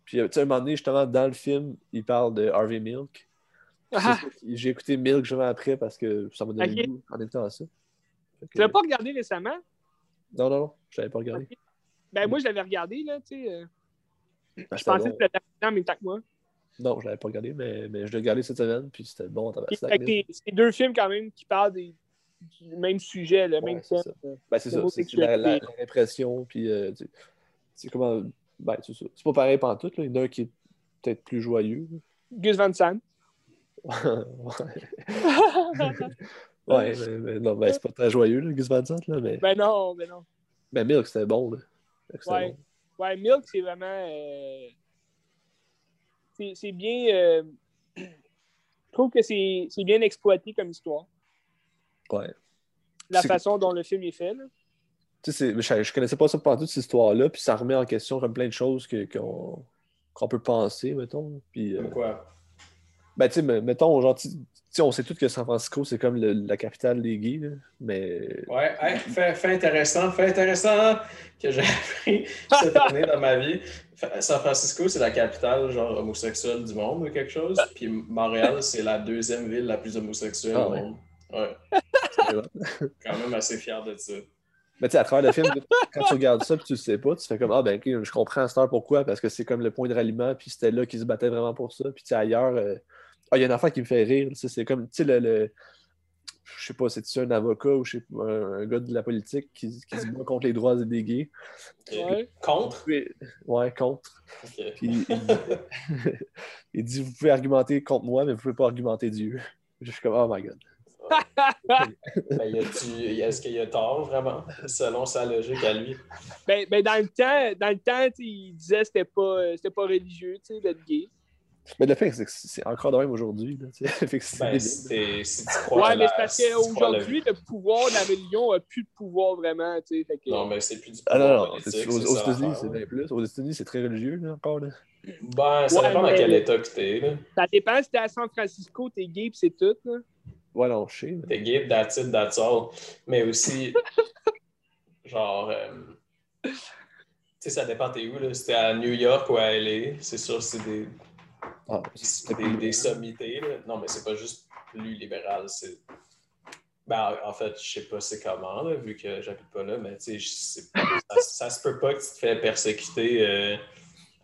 Puis, euh, tu sais, à un moment donné, justement, dans le film, il parle de Harvey Milk. Ah! ça, J'ai écouté Milk justement après parce que ça m'a donné le goût en écoutant ça. Fait que- Tu l'as pas regardé récemment? Non, non, non, je l'avais pas regardé. Ben, moi, je l'avais regardé, là, tu sais. euh, Ben, Je pensais bon. que tu l'avais même temps que moi. Non, je l'avais pas regardé, mais, mais je l'ai regardé cette semaine, puis c'était bon. C'est deux films, quand même, qui parlent des, du même sujet, le Ouais, même thème. ça. Ben, c'est ça, c'est la, L'homosexualité. la- la répression, puis euh, tu- c'est comment. Ben, c'est ça. C'est pas pareil pantoute, là. Il y en a un qui est peut-être plus joyeux. Gus Van Sant. ouais, mais, mais non, ben, c'est pas très joyeux, là, Gus Van Sant, là, mais, ben non, ben non. mais Milk, c'était bon, là. Ouais. bon. Ouais, Milk, c'est vraiment. euh, c'est c'est bien. euh, Je trouve que c'est c'est bien exploité comme histoire. Ouais. La façon dont le film est fait. Là. Tu sais, je, je connaissais pas ça pantoute, cette histoire-là, puis ça remet en question comme plein de choses qu'on qu'on peut penser, mettons. Puis, euh, Comme quoi? Ben, tu sais, me- mettons, genre, tu tu sais, on sait tous que San Francisco, c'est comme le- la capitale des gays, là, mais Ouais, hey, fait, fait intéressant, fait intéressant que j'ai appris cette année dans ma vie. San Francisco, c'est la capitale genre homosexuelle du monde ou quelque chose. Puis Montréal, c'est la deuxième ville la plus homosexuelle Ah au ouais. monde. Ouais, c'est quand même assez fier de ça. Mais tu sais, à travers le film, quand tu regardes ça puis tu le sais pas, tu fais comme Ah ben je comprends à cette heure pourquoi, parce que c'est comme le point de ralliement, puis c'était là qu'ils se battaient vraiment pour ça. Puis tu sais, ailleurs, euh, ah, il y a une affaire qui me fait rire, c'est comme, tu sais, le, le- je sais pas, c'est-tu un avocat ou je sais pas, un, gars de la politique qui, qui se bat contre les droits des gays? Ouais. Contre? Ouais, contre. Puis il, il dit Vous pouvez argumenter contre moi, mais vous pouvez pas argumenter Dieu. Je suis comme Oh my god. Ben, Est-ce qu'il y a tort vraiment, selon sa logique à lui? Ben, ben, dans le temps, dans le temps il disait que c'était pas, euh, c'était pas religieux d'être gay. Mais le fait, c'est que c'est encore de même aujourd'hui. Ben, si Ouais, mais parce qu'aujourd'hui, le pouvoir de la rébellion a plus de pouvoir vraiment, tu sais. Fait que... Non, mais c'est plus du Ah non, pouvoir non, politique, c'est- aux, États-Unis, l'affaire, c'est bien plus. Aux États-Unis, c'est très religieux, là, encore. Là. Ben, ça Ouais, dépend dans quel état que t'es, là. Ça dépend si t'es à San Francisco, t'es gay pis c'est tout, là. Ouais, non, je sais. T'es gay, that's it, that's all. Mais aussi, genre, euh, tu sais, ça dépend t'es où, là. Si t'es à New York ou à LA, c'est sûr, c'est des, Ah, c'est des, des sommités, là. Non, mais c'est pas juste plus libéral, c'est... Ben, en fait, je sais pas c'est comment, là, vu que j'habite pas là, mais tu sais, ça, ça se peut pas que tu te fais persécuter, euh,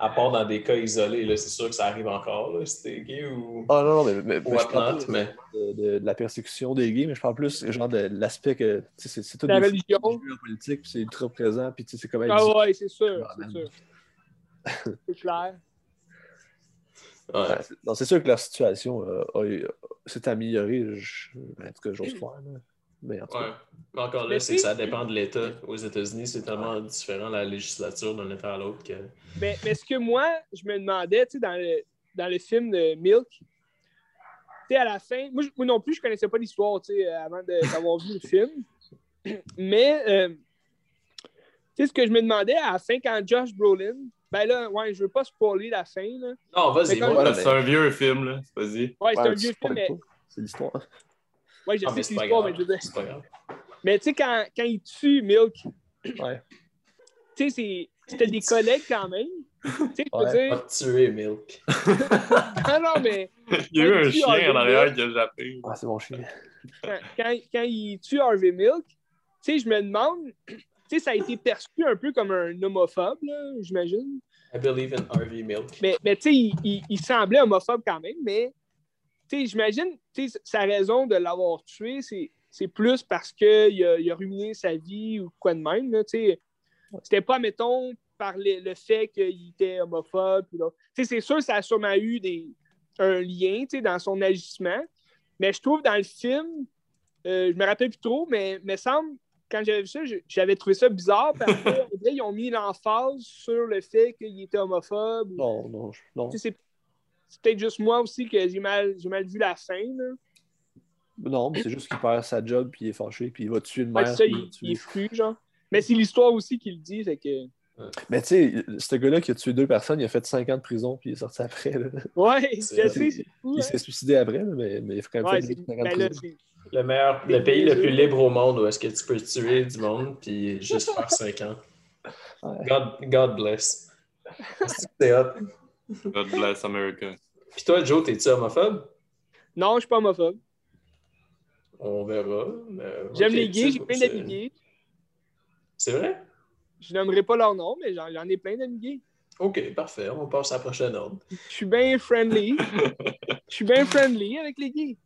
à part dans des cas isolés, là. C'est sûr que ça arrive encore, là, si t'es gay ou... Ah non, non, mais, mais, mais je parle pas mais- de, de- de la persécution des gays, mais je parle plus genre de l'aspect que tu sais, c'est c'est tout La des- religion. en politique, puis c'est ultra présent, puis tu sais, c'est comme Ah ouais, c'est sûr, c'est sûr. C'est clair. Ouais. Ouais, c'est- non, c'est sûr que leur situation euh, s'est améliorée. je- En tout cas, j'ose croire. Mais en tout Ouais. cas, Mais encore là, c'est que ça dépend de l'État. Aux États-Unis, c'est tellement différent la législature d'un État à l'autre que. Mais, mais ce que moi, je me demandais, tu sais, dans le, dans le film de Milk, tu sais, à la fin, moi, je- moi non plus, je connaissais pas l'histoire, tu sais, avant d'avoir vu le film. Mais, euh, tu sais, ce que je me demandais à la fin, quand Josh Brolin, ben là, ouais, je veux pas spoiler la fin, là. Non, vas-y. Voilà, c'est un vieux film, là. Vas-y. Ouais, c'est ouais, un vieux film, mais, C'est l'histoire. ouais, je Ah, sais c'est l'histoire, mais je veux dire. C'est pas grave. Mais tu sais, quand, quand il tue Milk, Ouais. tu sais, c'est- c'était des collègues quand même. Tu sais, je veux. Pas tuer Milk. non, non, mais Il y a eu un chien Harvey en arrière qui a jappé. Ah, c'est mon chien. quand, quand, quand il tue Harvey Milk, tu sais, je me demande, tu sais, ça a été perçu un peu comme un homophobe, là, j'imagine. I believe in Harvey Milk. Mais, mais tu sais, il, il- il semblait homophobe quand même, mais tu sais, j'imagine, tu sais, sa raison de l'avoir tué, c'est, c'est plus parce qu'il a, il a ruiné sa vie ou quoi de même, là, tu sais. C'était pas, mettons, par le, le fait qu'il était homophobe. puis là. Tu sais, c'est sûr, ça a sûrement eu des, un lien, tu sais, dans son agissement. Mais je trouve dans le film, euh, je me rappelle plus trop, mais me semble, quand j'avais vu ça, j'avais trouvé ça bizarre parce qu'ils ont mis l'emphase sur le fait qu'il était homophobe. Non, non, non. tu sais, c'est c'est peut-être juste moi aussi que j'ai mal, mal vu la fin. Là. Non, mais c'est juste qu'il perd sa job, puis il est fâché, puis il va tuer une Ouais, mère. c'est ça, il est fru, genre. Mais c'est l'histoire aussi qui le dit, fait que. Mais tu sais, ce gars-là qui a tué deux personnes, il a fait 5 ans de prison, puis il est sorti après. là. Ouais, je C'est- sais, c'est fou. Il hein. s'est suicidé après, là, mais, mais il a quand même Ouais, fait c'est- 5 ans ben de prison. Le meilleur, le pays le plus libre au monde où est-ce que tu peux tuer du monde puis juste faire 5 ans. Ouais. God, God bless. C'est hot. God bless America. Puis toi, Joe, t'es-tu homophobe? Non, je suis pas homophobe. On verra. J'aime les gays, j'ai plein d'amis gays. C'est vrai? Je nommerai pas leur nom, mais j'en j'en ai plein d'amis gays. Ok, parfait. On passe à la prochaine ordre. Je suis bien friendly. Je suis bien friendly avec les gays.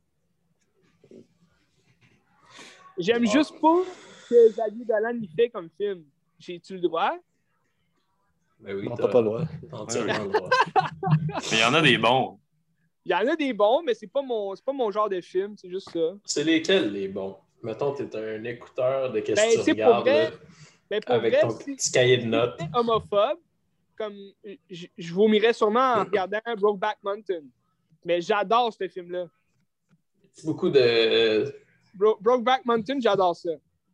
J'aime Ah. juste pas que Xavier Dolan y fait comme film. J'ai-tu le droit? Ben oui, Non, t'as pas le droit. entièrement le droit. Mais il y en a des bons. Il y en a des bons, mais c'est pas mon, c'est pas mon genre de film, c'est juste ça. C'est lesquels les bons? Mettons, t'es un écouteur de qu'est-ce Ben, que tu pour regardes vrai, Mais pour avec vrai, ton si petit cahier de notes. j'étais homophobe, comme je, je vomirais sûrement en regardant Brokeback Mountain. Mais j'adore ce film-là. Beaucoup de. Bro- Brokeback Mountain, j'adore ça.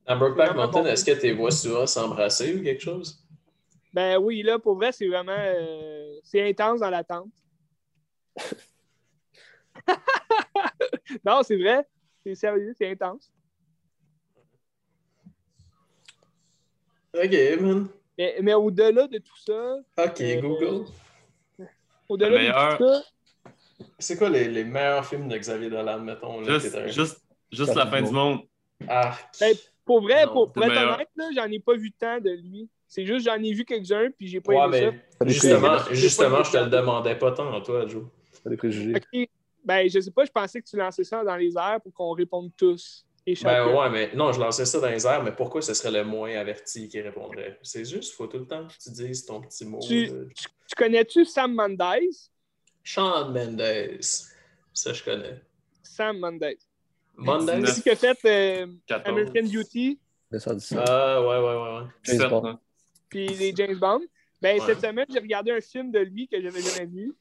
Dans Brokeback Mountain, est-ce que tu vois souvent s'embrasser ou quelque chose? Ben oui, là, pour vrai, c'est vraiment. euh, c'est intense dans l'attente. non, c'est vrai. C'est sérieux, c'est intense. Ok, man. Mais, mais au-delà de tout ça, Ok, Euh, Google. au-delà de tout ça, C'est quoi les, les meilleurs films de Xavier Dolan, mettons? Là, Juste, un- juste, juste Ça la fin du monde. Ah, Ben, pour vrai, Non, pour, pour être meilleur. honnête, là, j'en ai pas vu tant de lui. C'est juste j'en ai vu quelques-uns, puis j'ai pas ouais, aimé mais Des justement, justement, je te le demandais pas tant à toi, Joe. T'as des préjugés. ça. Ok. Ben, je sais pas, je pensais que tu lançais ça dans les airs pour qu'on réponde tous. Ben ouais, mais non, je lançais ça dans les airs, mais pourquoi ce serait le moins averti qui répondrait? C'est juste, faut tout le temps que tu dises ton petit mot. Tu-. Tu connais-tu Sam Mendes? Shawn Mendes. Ça, je connais. Sam Mendes. Mendes? C'est ce qui a fait euh, 14. American Beauty? Ah, ouais, ouais, ouais, ouais. 15 17, bons. hein. puis les James Bond. Ben, Ouais. cette semaine, j'ai regardé un film de lui que j'avais jamais vu.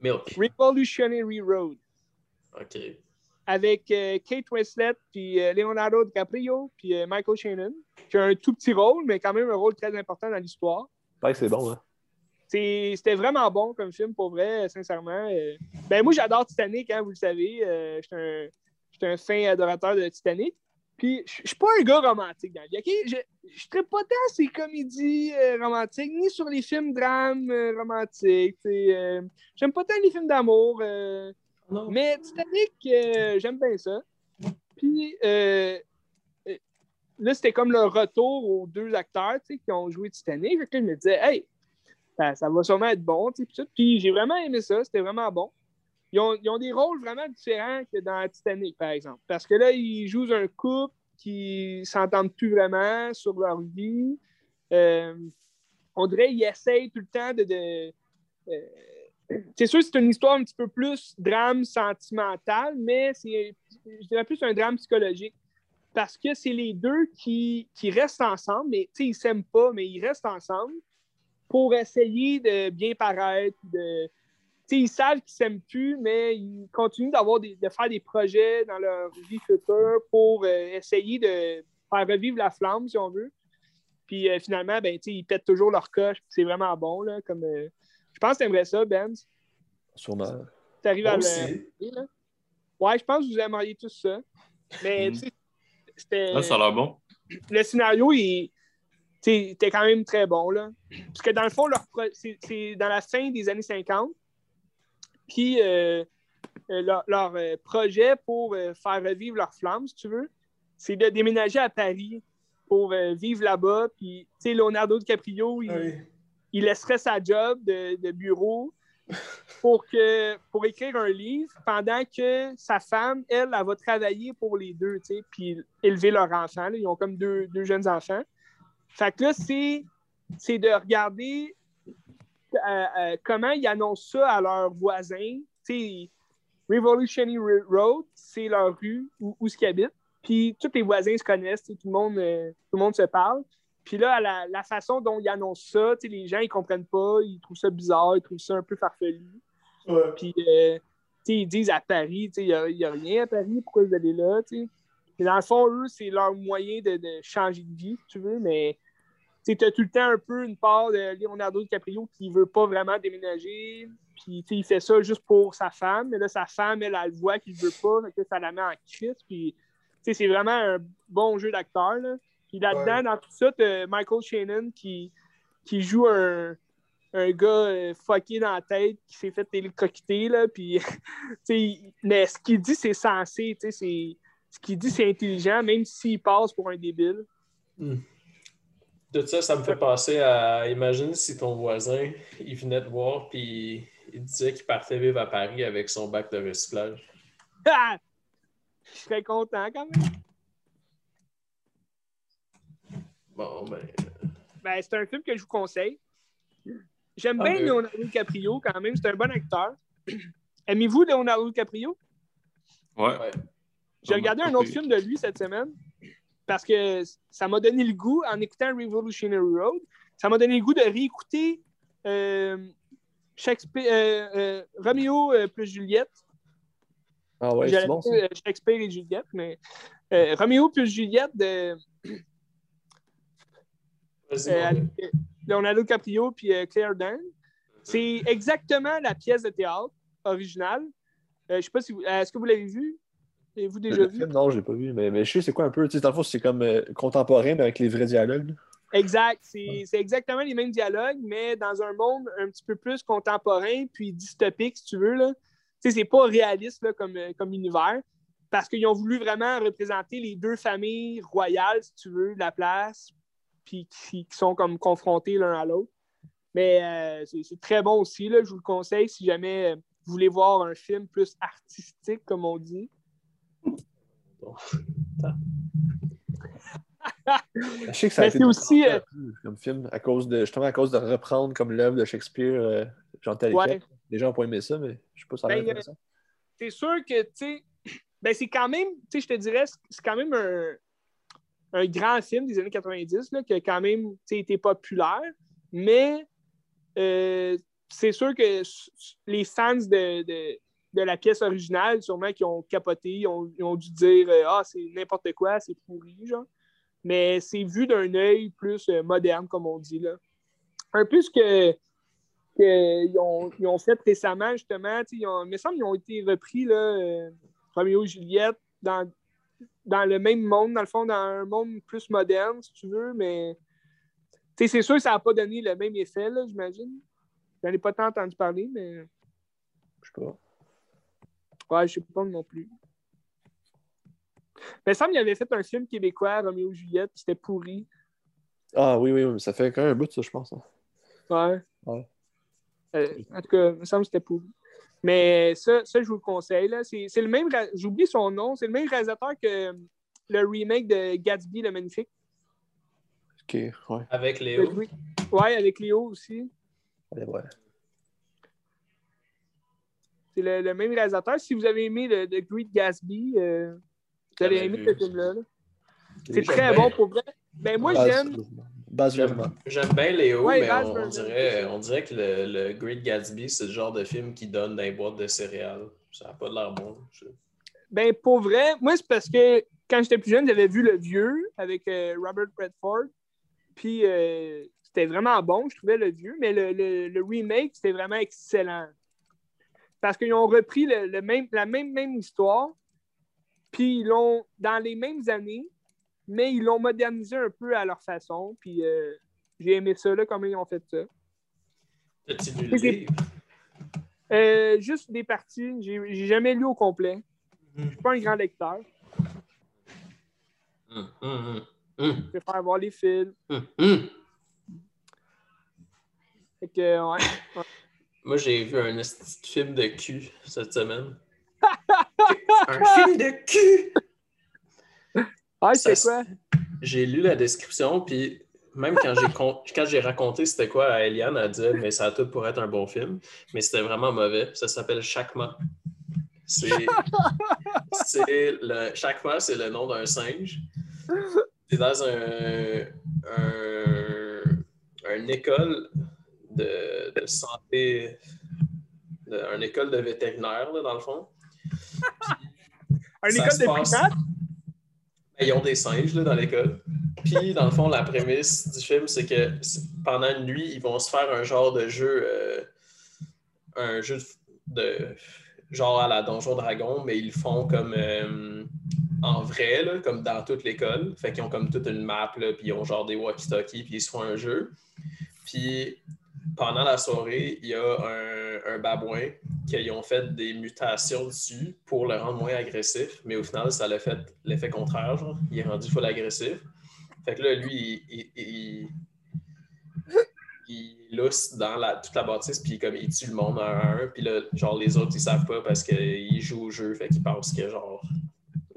Milk. Revolutionary Road. OK. Avec euh, Kate Winslet, puis euh, Leonardo DiCaprio, puis euh, Michael Shannon, qui a un tout petit rôle, mais quand même un rôle très important dans l'histoire. Ouais, c'est bon, hein. C'était vraiment bon comme film, pour vrai, sincèrement. Ben, moi, j'adore Titanic, hein, vous le savez. Euh, J'étais un, un fin adorateur de Titanic. Puis, je je suis pas un gars romantique dans la vie, OK? Je ne serais pas tant ces comédies euh, romantiques, ni sur les films drames euh, romantiques. J'aime pas tant les films d'amour. Mais Titanic, euh, j'aime bien ça. Puis euh, euh, là, c'était comme le retour aux deux acteurs qui ont joué Titanic. Je me disais, hey, ça, va sûrement être bon. Puis. Puis j'ai vraiment aimé ça. C'était vraiment bon. Ils ont, ils ont des rôles vraiment différents que dans Titanic, par exemple. Parce que là, ils jouent un couple qui s'entendent plus vraiment sur leur vie. On dirait qu'ils essayent tout le temps de. C'est sûr que c'est une histoire un petit peu plus drame sentimental, mais c'est, je dirais plus un drame psychologique. Parce que c'est les deux qui, qui restent ensemble, mais ils s'aiment pas, mais ils restent ensemble pour essayer de bien paraître. De, ils savent qu'ils s'aiment plus, mais ils continuent d'avoir de faire des projets dans leur vie future pour euh, essayer de faire revivre la flamme, si on veut. Puis euh, finalement, ben, ils pètent toujours leur coche. C'est vraiment bon. Là, comme, euh, je pense que tu aimerais ça, Ben. Sûrement. Tu arrives Moi à le. Ouais, je pense que vous aimeriez tous ça. Mais Mm. tu sais, c'était. Ah, ça a l'air bon. le scénario, il était quand même très bon. Là. Parce que dans le fond, leur c'est c'est dans la fin des années 50. Puis euh, euh, leur, leur, euh, projet pour euh, faire revivre leur flamme, si tu veux, c'est de déménager à Paris pour euh, vivre là-bas. Puis, tu sais, Leonardo DiCaprio, il, il laisserait sa job de, bureau pour, écrire un livre pendant que sa femme, elle, elle va travailler pour les deux, tu sais, puis élever leurs enfants. là. Ils ont comme deux, jeunes enfants. Fait que là, c'est, de regarder euh, euh, comment ils annoncent ça à leurs voisins. Tu Revolutionary Road, c'est leur rue où, où ils habitent. Puis tous les voisins se connaissent, tout le monde, euh, tout le monde se parle. Puis là, la, la façon dont ils annoncent ça, les gens, ils comprennent pas, ils trouvent ça bizarre, ils trouvent ça un peu farfelu. Puis, euh, ils disent à Paris, il n'y a, rien à Paris, pourquoi vous allez là, tu dans le fond, eux, c'est leur moyen de, de changer de vie, si tu veux, mais tu as tout le temps un peu une part de Leonardo DiCaprio qui veut pas vraiment déménager, puis il fait ça juste pour sa femme, mais là, sa femme, elle, elle, le voit qu'il veut pas, que ça la met en crise, puis tu sais, c'est vraiment un bon jeu d'acteur, là. Puis là-dedans, Ouais. dans tout ça, t'as Michael Shannon qui, qui joue un, un gars euh, fucké dans la tête qui s'est fait électrocuter, là, puis, mais ce qu'il dit, c'est sensé, tu sais, c'est- ce qu'il dit, c'est intelligent, même s'il passe pour un débile. De ça, ça me fait penser à. Imagine si ton voisin, il venait te voir, puis il disait qu'il partait vivre à Paris avec son bac de recyclage. Ah! Je serais content quand même. Bon, ben. Ben, c'est un film que je vous conseille. J'aime Ah, bien mais- Leonardo DiCaprio quand même, c'est un bon acteur. Aimez-vous Leonardo DiCaprio? Ouais. Ouais. J'ai regardé un autre film de lui cette semaine parce que ça m'a donné le goût, en écoutant Revolutionary Road, ça m'a donné le goût de réécouter euh, Shakespeare, euh, euh, Roméo euh, plus Juliette. Ah ouais, c'est bon ça. euh, Shakespeare et Juliette, mais euh, Roméo plus Juliette de euh, avec gars. euh, Leonardo DiCaprio puis euh, Claire Danes. C'est exactement la pièce de théâtre originale. Euh, je sais pas si vous. euh, Est-ce que vous l'avez vu? Avez-vous déjà vu? non, j'ai pas vu, mais, mais je sais c'est quoi un peu. Dans le fond, c'est comme euh, contemporain, mais avec les vrais dialogues. Exact. C'est c'est exactement les mêmes dialogues, mais dans un monde un petit peu plus contemporain puis dystopique, si tu veux. Là. Tu sais, c'est pas réaliste là, comme, euh, comme univers. Parce qu'ils ont voulu vraiment représenter les deux familles royales, si tu veux, de la place, puis qui, qui sont comme confrontés l'un à l'autre. Mais euh, c'est très bon aussi. Là, je vous le conseille si jamais euh, vous voulez voir un film plus artistique, comme on dit. Je sais que ça a été c'est aussi, euh, comme film, à cause de, justement à cause de reprendre comme l'œuvre de Shakespeare, euh, Jean Ouais. Les gens ont pas aimé ça, mais je sais pas, ça a l'air Ben, intéressant. c'est sûr que, tu sais, ben c'est quand même, tu sais, je te dirais, c'est quand même un, un grand film des années 90, là, qui a quand même, été populaire, mais, euh, c'est sûr que les fans de, de, la pièce originale, sûrement, qui ont capoté, ils ont, dû dire euh, Ah, c'est n'importe quoi, c'est pourri, genre. Mais c'est vu d'un œil plus euh, moderne, comme on dit, là. Un peu ce que, que ils, ont, ils ont fait récemment, justement. Ils ont, il me semble qu'ils ont été repris, là, Roméo et Juliette, dans, dans le même monde, dans le fond, dans un monde plus moderne, si tu veux, mais tu sais, c'est sûr que ça n'a pas donné le même effet, là, j'imagine. J'en ai pas tant entendu parler, mais Je sais pas. ouais, je sais pas non plus. Mais il me semble qu'il avait fait un film québécois, Roméo et Juliette, puis c'était pourri. Ah oui, oui, oui, mais ça fait quand même un bout, ça, je pense. hein. Ouais. Ouais. Euh, en tout cas, il me semble que c'était pourri. Mais ça, ça, je vous le conseille. là. C'est c'est le même. J'oublie son nom. C'est le même réalisateur que le remake de Gatsby le Magnifique. Ok, ouais. Avec Léo. Ouais, avec Léo aussi. Allez, ouais. C'est le, le même réalisateur. Si vous avez aimé le, The Great Gatsby, euh, vous aimer vu. ce film-là. là. C'est très bien. bon pour vrai. Ben, moi, Baz j'aime. Baz J'aime Luhrmann. j'aime bien Léo, Ouais, mais on, dirait, on dirait que le, le Great Gatsby, c'est le genre de film qui donne dans les boîtes de céréales. Ça n'a pas de l'air bon. je- Ben, pour vrai, moi, c'est parce que quand j'étais plus jeune, j'avais vu Le Vieux avec euh, Robert Redford. Puis euh, c'était vraiment bon, je trouvais Le Vieux. Mais le, le- le remake, c'était vraiment excellent. Parce qu'ils ont repris le, le même, la même, même histoire. Puis ils l'ont, dans les mêmes années, mais ils l'ont modernisé un peu à leur façon. Puis euh, j'ai aimé ça, là, comment ils ont fait ça. T'as-tu lu le C'est- livre? Euh, juste des parties, j'ai jamais lu au complet. Je suis pas un grand lecteur. Hum, hum, hum, Je préfère voir les films. Fait que, ouais. Moi, j'ai vu un film de cul cette semaine. un film de cul! Ah, c'est quoi? J'ai lu la description, puis même quand j'ai con- quand j'ai raconté c'était quoi à Eliane, elle disait mais ça a tout pour être un bon film, mais c'était vraiment mauvais. Ça s'appelle Chakma. C'est c'est le Chakma, c'est le nom d'un singe. C'est dans un, un, une école de, de santé, de, une école de vétérinaire là, dans le fond. Un Ça école de passe- primates? Ils ont des singes là, dans l'école. Puis, dans le fond, la prémisse du film, c'est que pendant une nuit, ils vont se faire un genre de jeu, euh, un jeu de, genre à la Donjon Dragon, mais ils le font comme euh, en vrai, là, comme dans toute l'école. Fait qu'ils ont comme toute une map, là, puis ils ont genre des walkie-talkies, puis ils se font un jeu. Puis, pendant la soirée, il y a un babouin qu'ils ont fait des mutations dessus pour le rendre moins agressif, mais au final, ça l'a fait l'effet contraire. Genre. Il est rendu full agressif. Fait que là, lui, il, il, lousse dans la, toute la bâtisse, puis comme il tue le monde un à un, puis là, genre, les autres, ils savent pas parce qu'ils jouent au jeu, fait qu'ils pensent que, genre,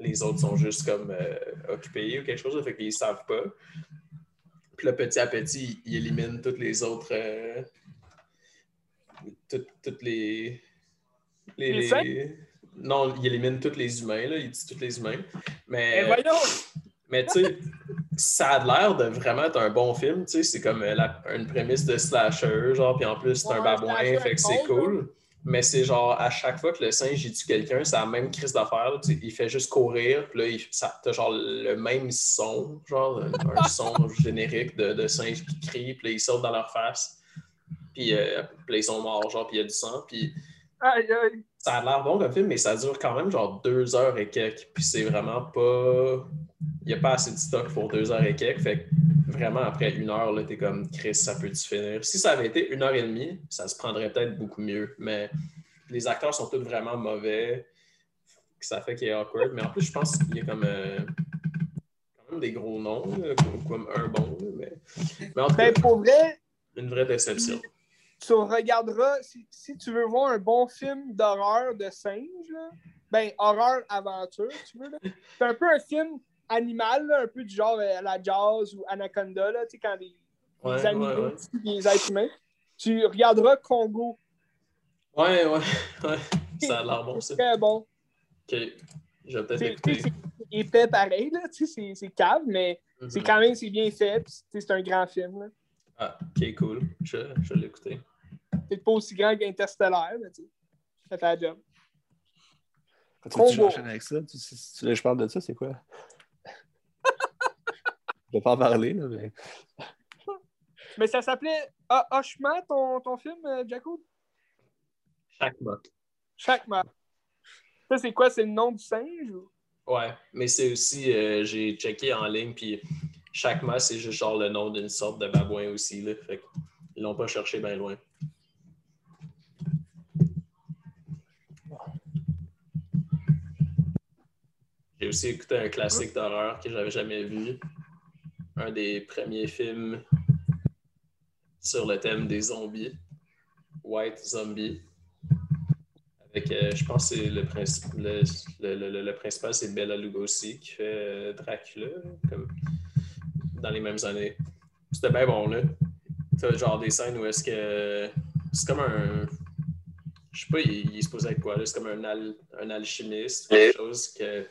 les autres sont juste comme euh, occupés ou quelque chose, fait qu'ils savent pas. Puis là, petit à petit, il élimine toutes les autres. euh, toutes, toutes les. Les- Les les- saints? Non, il élimine tous les humains, là, il tue tous les humains. Mais, Eh, mais tu sais, ça a l'air de vraiment être un bon film. Tu sais, c'est comme euh, la- une prémisse de slasher, genre, puis en plus, c'est un babouin, fait que c'est cool. Mais c'est genre, à chaque fois que le singe il tue quelqu'un, c'est la même crise d'affaires. Il fait juste courir, puis là, il- ça- t'as genre le même son, genre un, un son générique de, de singe qui crie, puis là, ils sautent dans leur face. Puis, euh, puis là, ils sont morts, genre, puis il y a du sang. Puis Aïe, aïe. ça a l'air bon comme film, mais ça dure quand même genre deux heures et quelques. Puis c'est vraiment pas. Il n'y a pas assez de stock pour deux heures et quelques. Fait que vraiment, après une heure, t'es comme Chris, ça peut-tu finir? Si ça avait été une heure et demie, ça se prendrait peut-être beaucoup mieux. Mais les acteurs sont tous vraiment mauvais. Ça fait qu'il est awkward. Mais en plus, je pense qu'il y a comme. euh, quand même des gros noms, comme, un bon. mais... mais en tout cas, Ben, pour vrai, une vraie déception. Tu regarderas, si, si tu veux voir un bon film d'horreur de singe, là, ben, horreur-aventure, tu veux. C'est un peu un film animal, là, un peu du genre euh, la Jazz ou Anaconda, là, tu sais, quand les, animaux ouais, les êtres humains. Tu regarderas Congo. Ouais, ouais, ouais. Ça a l'air bon, ça. Très bon. Ok. Je vais peut-être écouter. c'est- épais pareil, là, tu sais, c'est- cave, mais Mhm. c'est quand même c'est bien fait, c'est un grand film. Là. Ah, ok, cool. Je, je vais l'écouter. Peut-être pas aussi grand qu'Interstellaire, mais tu sais, ça fait la job. Quand tu j'enchaîne avec ça, tu, si tu veux que je parle de ça, c'est quoi? je vais pas en parler, là, mais. Mais ça s'appelait Ah, Hochman, ton, ton film, euh, Jaco? Chaque mois. Chaque map. Ça, c'est quoi? C'est le nom du singe? Ou... Ouais, mais c'est aussi, euh, j'ai checké en ligne, puis chaque mois, c'est juste genre le nom d'une sorte de babouin aussi. Là, fait qu'ils l'ont pas cherché bien loin. Aussi écouté un classique d'horreur que j'avais jamais vu. Un des premiers films sur le thème des zombies. White Zombie. Avec, euh, je pense que c'est le, princi- le, le- le- le principal, c'est Bella Lugosi qui fait euh, Dracula, comme dans les mêmes années. C'était bien bon, là. T'as genre des scènes où est-ce que. C'est comme un. Je sais pas, il, il est supposé être quoi, là? C'est comme un, al- un alchimiste, quelque chose que.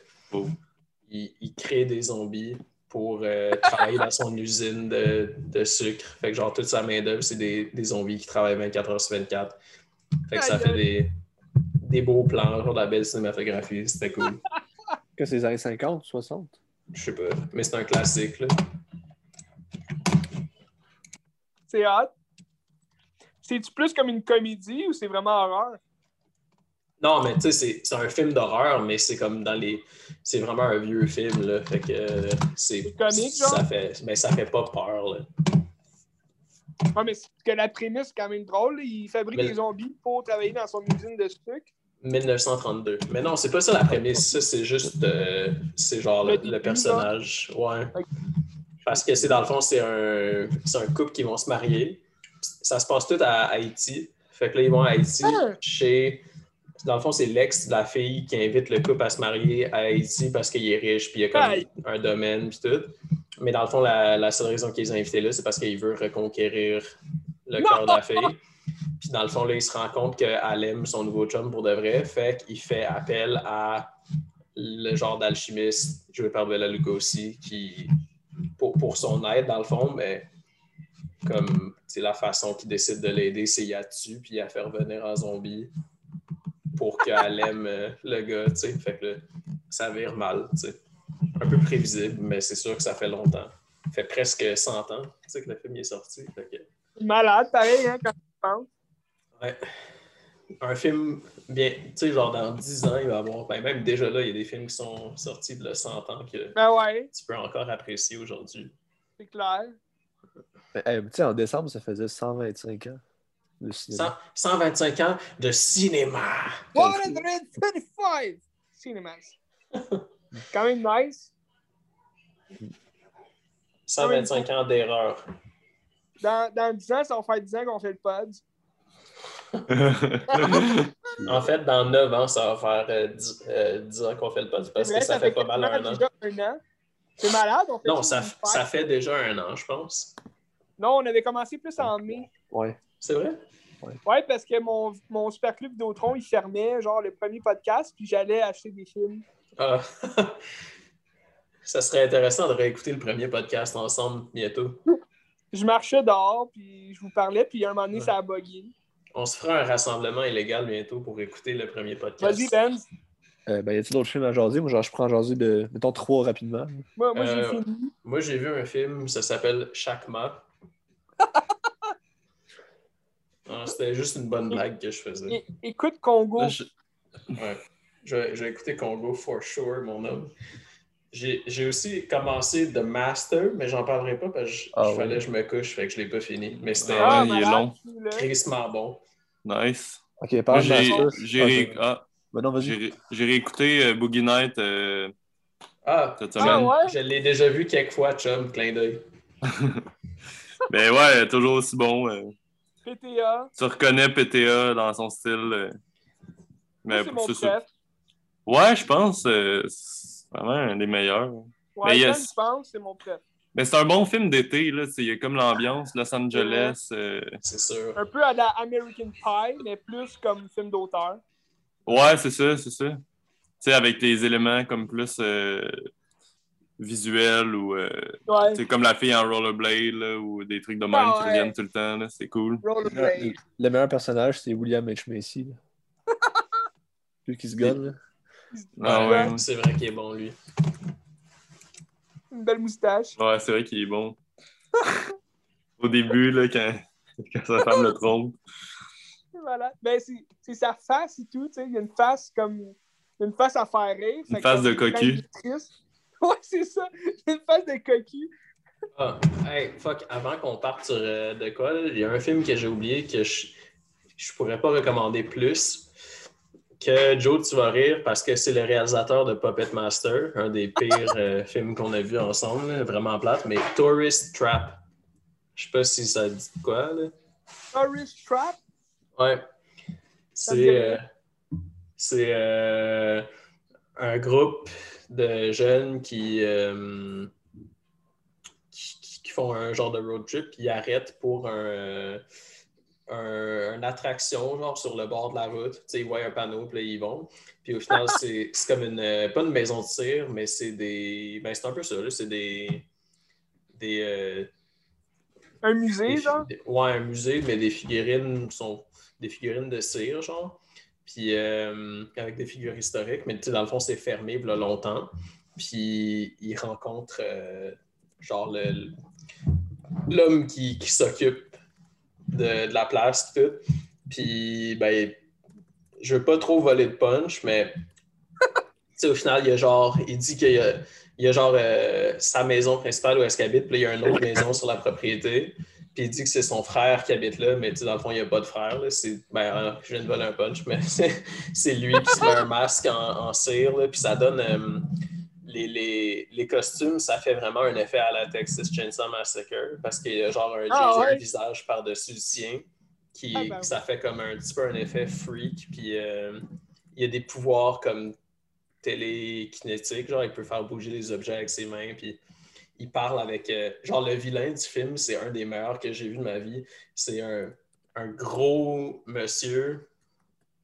Il, il crée des zombies pour euh, travailler dans son usine de, de sucre. Fait que, genre, toute sa main-d'œuvre, c'est des, des zombies qui travaillent 24 heures sur 24. Fait que ça fait des, des beaux plans, genre de la belle cinématographie. C'était cool. Que c'est les années 50, 60? Je sais pas, mais c'est un classique, là. C'est hot. C'est-tu plus comme une comédie ou c'est vraiment horreur? Non, mais tu sais, c'est- un film d'horreur, mais c'est comme dans les. C'est vraiment un vieux film, là. Fait que euh, c'est. Comique, genre? Ça fait, mais ça fait pas peur, là. Ouais, mais c'est que la prémisse quand même drôle. là. Il fabrique Mais- des zombies pour travailler dans son usine de sucre. 1932. Mais non, c'est pas ça la prémisse. Ça, c'est juste. euh, c'est genre le, Le personnage. Ouais. Parce que c'est dans le fond, c'est un, c'est un couple qui vont se marier. Ça se passe tout à Haïti. Fait que là, ils vont à Haïti Ah! chez. Dans le fond, c'est l'ex de la fille qui invite le couple à se marier à Haïti parce qu'il est riche puis il a comme Aïe. un domaine puis tout. Mais dans le fond, la, la seule raison qu'ils ont invité là, c'est parce qu'il veut reconquérir le Non! cœur de la fille. Puis dans le fond, là, il se rend compte qu'elle aime son nouveau chum pour de vrai. Fait qu'il fait appel à le genre d'alchimiste joué par Bella Lugosi qui, pour, pour son aide, dans le fond, mais comme c'est la façon qu'il décide de l'aider, c'est y a dessus puis à faire venir en zombie pour qu'elle aime euh, le gars, tu sais. Fait que là, ça vire mal, tu sais. Un peu prévisible, mais c'est sûr que ça fait longtemps. Ça fait presque 100 ans, tu sais, que le film est sorti. Fait que, Malade, pareil, hein, quand tu penses. ouais. Un film bien, tu sais, genre dans 10 ans, il va y avoir, ben, même déjà là, il y a des films qui sont sortis de 100 ans que Ben ouais, tu peux encore apprécier aujourd'hui. c'est clair. Hey, tu sais, en décembre, ça faisait 125 ans. Le cinéma. 100 125 ans de cinéma. 125 Cinemas. Quand même nice. 125 ans d'erreur. Dans, dans 10 ans, ça va faire 10 ans qu'on fait le pod. En fait, dans 9 ans, ça va faire euh, 10, euh, 10 ans qu'on fait le pod parce que vrai, ça fait pas mal un an. déjà un an. C'est malade, on fait Non, ça, ça fait déjà un an, je pense. Non, on avait commencé plus en mai. Ouais. C'est vrai? Ouais, parce que mon, mon super club Vidéotron, il fermait genre le premier podcast, puis j'allais acheter des films. Ah. ça serait intéressant de réécouter le premier podcast ensemble bientôt. Je marchais dehors, puis je vous parlais, puis à un moment donné, Ouais. ça a bugué. On se fera un rassemblement illégal bientôt pour écouter le premier podcast. Vas-y, Ben. Euh, ben, y a-t-il d'autres films à jaser? Moi, genre, je prends à jaser de, mettons, trois rapidement. Moi, moi j'ai Euh. Moi, j'ai vu un film, ça s'appelle Chakma. Ah, C'était juste une bonne blague que je faisais. É- écoute Congo. Là, je- Ouais. Je, vais- je vais écouter Congo for sure, mon homme. J'ai j'ai aussi commencé The Master, mais j'en parlerai pas parce que je, Ah je oui. fallait que je me couche, fait que je l'ai pas fini. Mais c'était Ah, Ah, il est malade, long. crissement bon. Nice. Ok, parle j'ai Master. j'ai Ah, ré- j'ai- ah, Ben non, vas-y. j'ai ré- j'ai réécouté euh, Boogie Night euh, Ah, cette Ah, semaine. ouais? je l'ai déjà vu quelques fois, chum, clin d'œil. Ben ouais, toujours aussi bon. euh. PTA. Tu reconnais PTA dans son style. euh. Moi, Mais c'est mon chef. Ouais, je pense euh, c'est vraiment un des meilleurs. Ouais, Mais quand yes. je pense, c'est mon préf. Mais c'est un bon film d'été, là. Il y a comme l'ambiance, Los Angeles. euh, C'est sûr. Un peu à la American Pie, mais plus comme film d'auteur. Ouais, c'est ça, c'est ça. Tu sais, avec les éléments comme plus. Euh, visuel ou euh, Ouais. c'est comme la fille en rollerblade là, ou des trucs de même Ah qui ouais. reviennent tout le temps. là, C'est cool. Rollerblade. Le, le meilleur personnage, c'est William H. Macy. là. Lui qui se gonne. là. Ah Ouais. ouais. C'est vrai qu'il est bon, lui. Une belle moustache. Ouais, c'est vrai qu'il est bon. Au début, là, quand, quand sa femme le trompe. Voilà. Ben, c'est c'est sa face et tout, tu sais. Il y a une face comme. Une face à faire rire. Une face de cocu. triste- Ouais, c'est ça. Une face de cocu. Ah, hey, fuck, avant qu'on parte sur euh, de quoi, il y a un film que j'ai oublié que je, je pourrais pas recommander plus. Que Joe, tu vas rire parce que c'est le réalisateur de Puppet Master, un des pires euh, films qu'on a vus ensemble, là, vraiment plate, mais Tourist Trap. Je sais pas si ça dit quoi, là. Tourist Trap? Ouais. Euh, c'est euh, un groupe de jeunes qui, euh, qui, qui- qui font un genre de road trip, puis ils arrêtent pour un, un- une attraction, genre sur le bord de la route. Tu sais, ils voient un panneau, puis là, ils vont. Puis au final, c'est comme une. Pas une maison de tir, mais c'est des. Ben, c'est un peu ça. C'est des. Des. euh, Un musée, des- genre? des- ouais, un musée, mais des figurines sont des figurines de cire, genre. Puis euh, avec des figures historiques, mais dans le fond, c'est fermé là, longtemps. Puis ils rencontrent euh, genre l'homme qui, qui s'occupe de, la place, tout. Puis ben, je veux pas trop voler de punch, mais au final, il y a genre, il dit qu'il y a, il y a genre euh, sa maison principale où est-ce qu'il habite, puis il y a une autre maison sur la propriété. Puis il dit que c'est son frère qui habite là, mais tu sais, dans le fond, il n'y a pas de frère. là. C'est, ben, je viens de voler un punch, mais c'est, lui qui se met un masque en, en cire, là, puis ça donne. euh, les, les, les costumes, ça fait vraiment un effet à la Texas Chainsaw Massacre parce qu'il y a genre un, Ah, un visage par-dessus le sien qui, Ah, ben ça fait comme un petit peu un effet freak. Puis euh, il y a des pouvoirs comme télékinétiques, genre il peut faire bouger les objets avec ses mains. Puis il parle avec. euh, genre le vilain du film, c'est un des meilleurs que j'ai vu de ma vie. C'est un, un gros monsieur,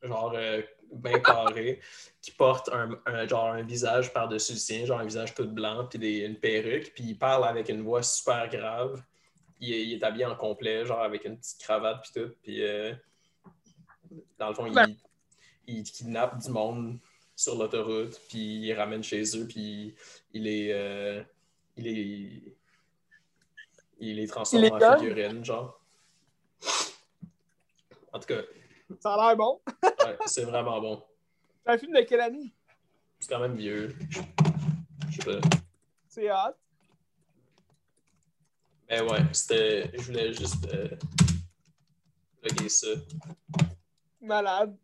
genre euh, bien carré, qui porte un, genre un visage par-dessus le sien, genre un visage tout blanc, puis des- une perruque, puis il parle avec une voix super grave. Il est, il est habillé en complet, genre avec une petite cravate, puis tout. Puis euh, dans le fond, il, kidnappe du monde sur l'autoroute, puis il ramène chez eux, puis il les, euh, il les, il les transforme Il les en donne? figurines, genre. En tout cas, Ça a l'air bon. ouais, c'est vraiment bon. C'est un film de quelle année? C'est quand même vieux. Je sais pas. C'est hot. Mais ouais, c'était. Je voulais juste euh, plugger ça. Malade.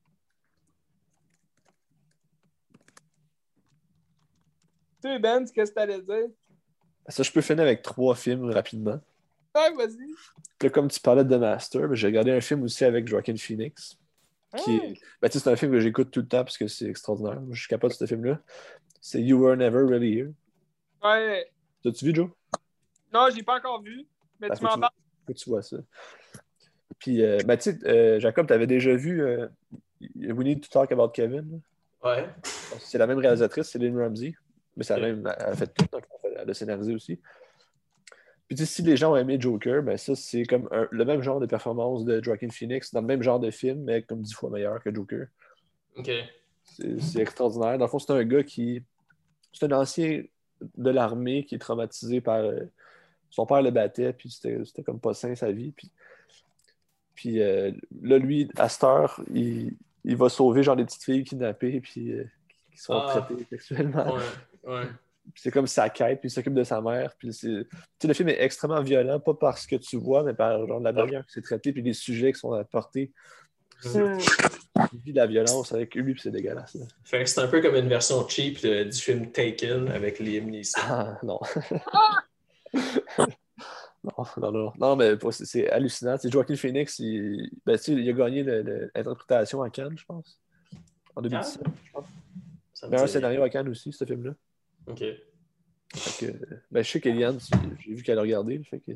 Tu sais, Ben, qu'est-ce que t'allais dire? Ça, je peux finir avec trois films rapidement. Ouais, vas-y. Là, comme tu parlais de The Master, ben, j'ai regardé un film aussi avec Joaquin Phoenix. Qui Ah. est... ben, c'est un film que j'écoute tout le temps parce que c'est extraordinaire. Moi, je suis capable de ce film-là. C'est You Were Never Really Here. Ouais. T'as-tu vu, Joe? Non, je l'ai pas encore vu. Mais Ben, tu m'en parles. Faut que tu vois ça. Puis, euh, ben, tu sais, euh, Jacob, t'avais déjà vu euh, We Need to Talk About Kevin. là? Ouais. C'est la même réalisatrice, c'est Lynn Ramsey. Mais la Ok. même, a fait tout, a scénarisé aussi. Puis tu sais, si les gens ont aimé Joker, ben ça, c'est comme un- le même genre de performance de Joaquin Phoenix, dans le même genre de film, mais comme dix fois meilleur que Joker. Ok. C'est extraordinaire. Dans le fond, c'est un gars qui. C'est un ancien de l'armée qui est traumatisé par. euh, son père le battait, puis c'était c'était comme pas sain sa vie. Puis, puis euh, là, lui, à cette heure, il, il va sauver genre des petites filles kidnappées, puis euh, qui sont Ah. traitées sexuellement. Ouais. Ouais. C'est comme sa quête, puis il s'occupe de sa mère. Puis c'est... Tu sais, le film est extrêmement violent, pas parce que tu vois, mais par genre, la manière que c'est traité, puis les sujets qui sont apportés. Il vit de la violence avec lui, puis c'est dégueulasse. là. Fait que c'est un peu comme une version cheap de- du film Taken avec Liam Neeson. Ah, non. non, non, non. Non, mais c'est, c'est hallucinant. C'est Joaquin Phoenix, il, ben, il a gagné le- le- l'interprétation à Cannes, je pense. En 2017. Ça me Mais un dit scénario à Cannes aussi, ce film-là. Ok. Fait que, ben, je sais qu'Eliane, j'ai vu qu'elle a regardé. Fait que,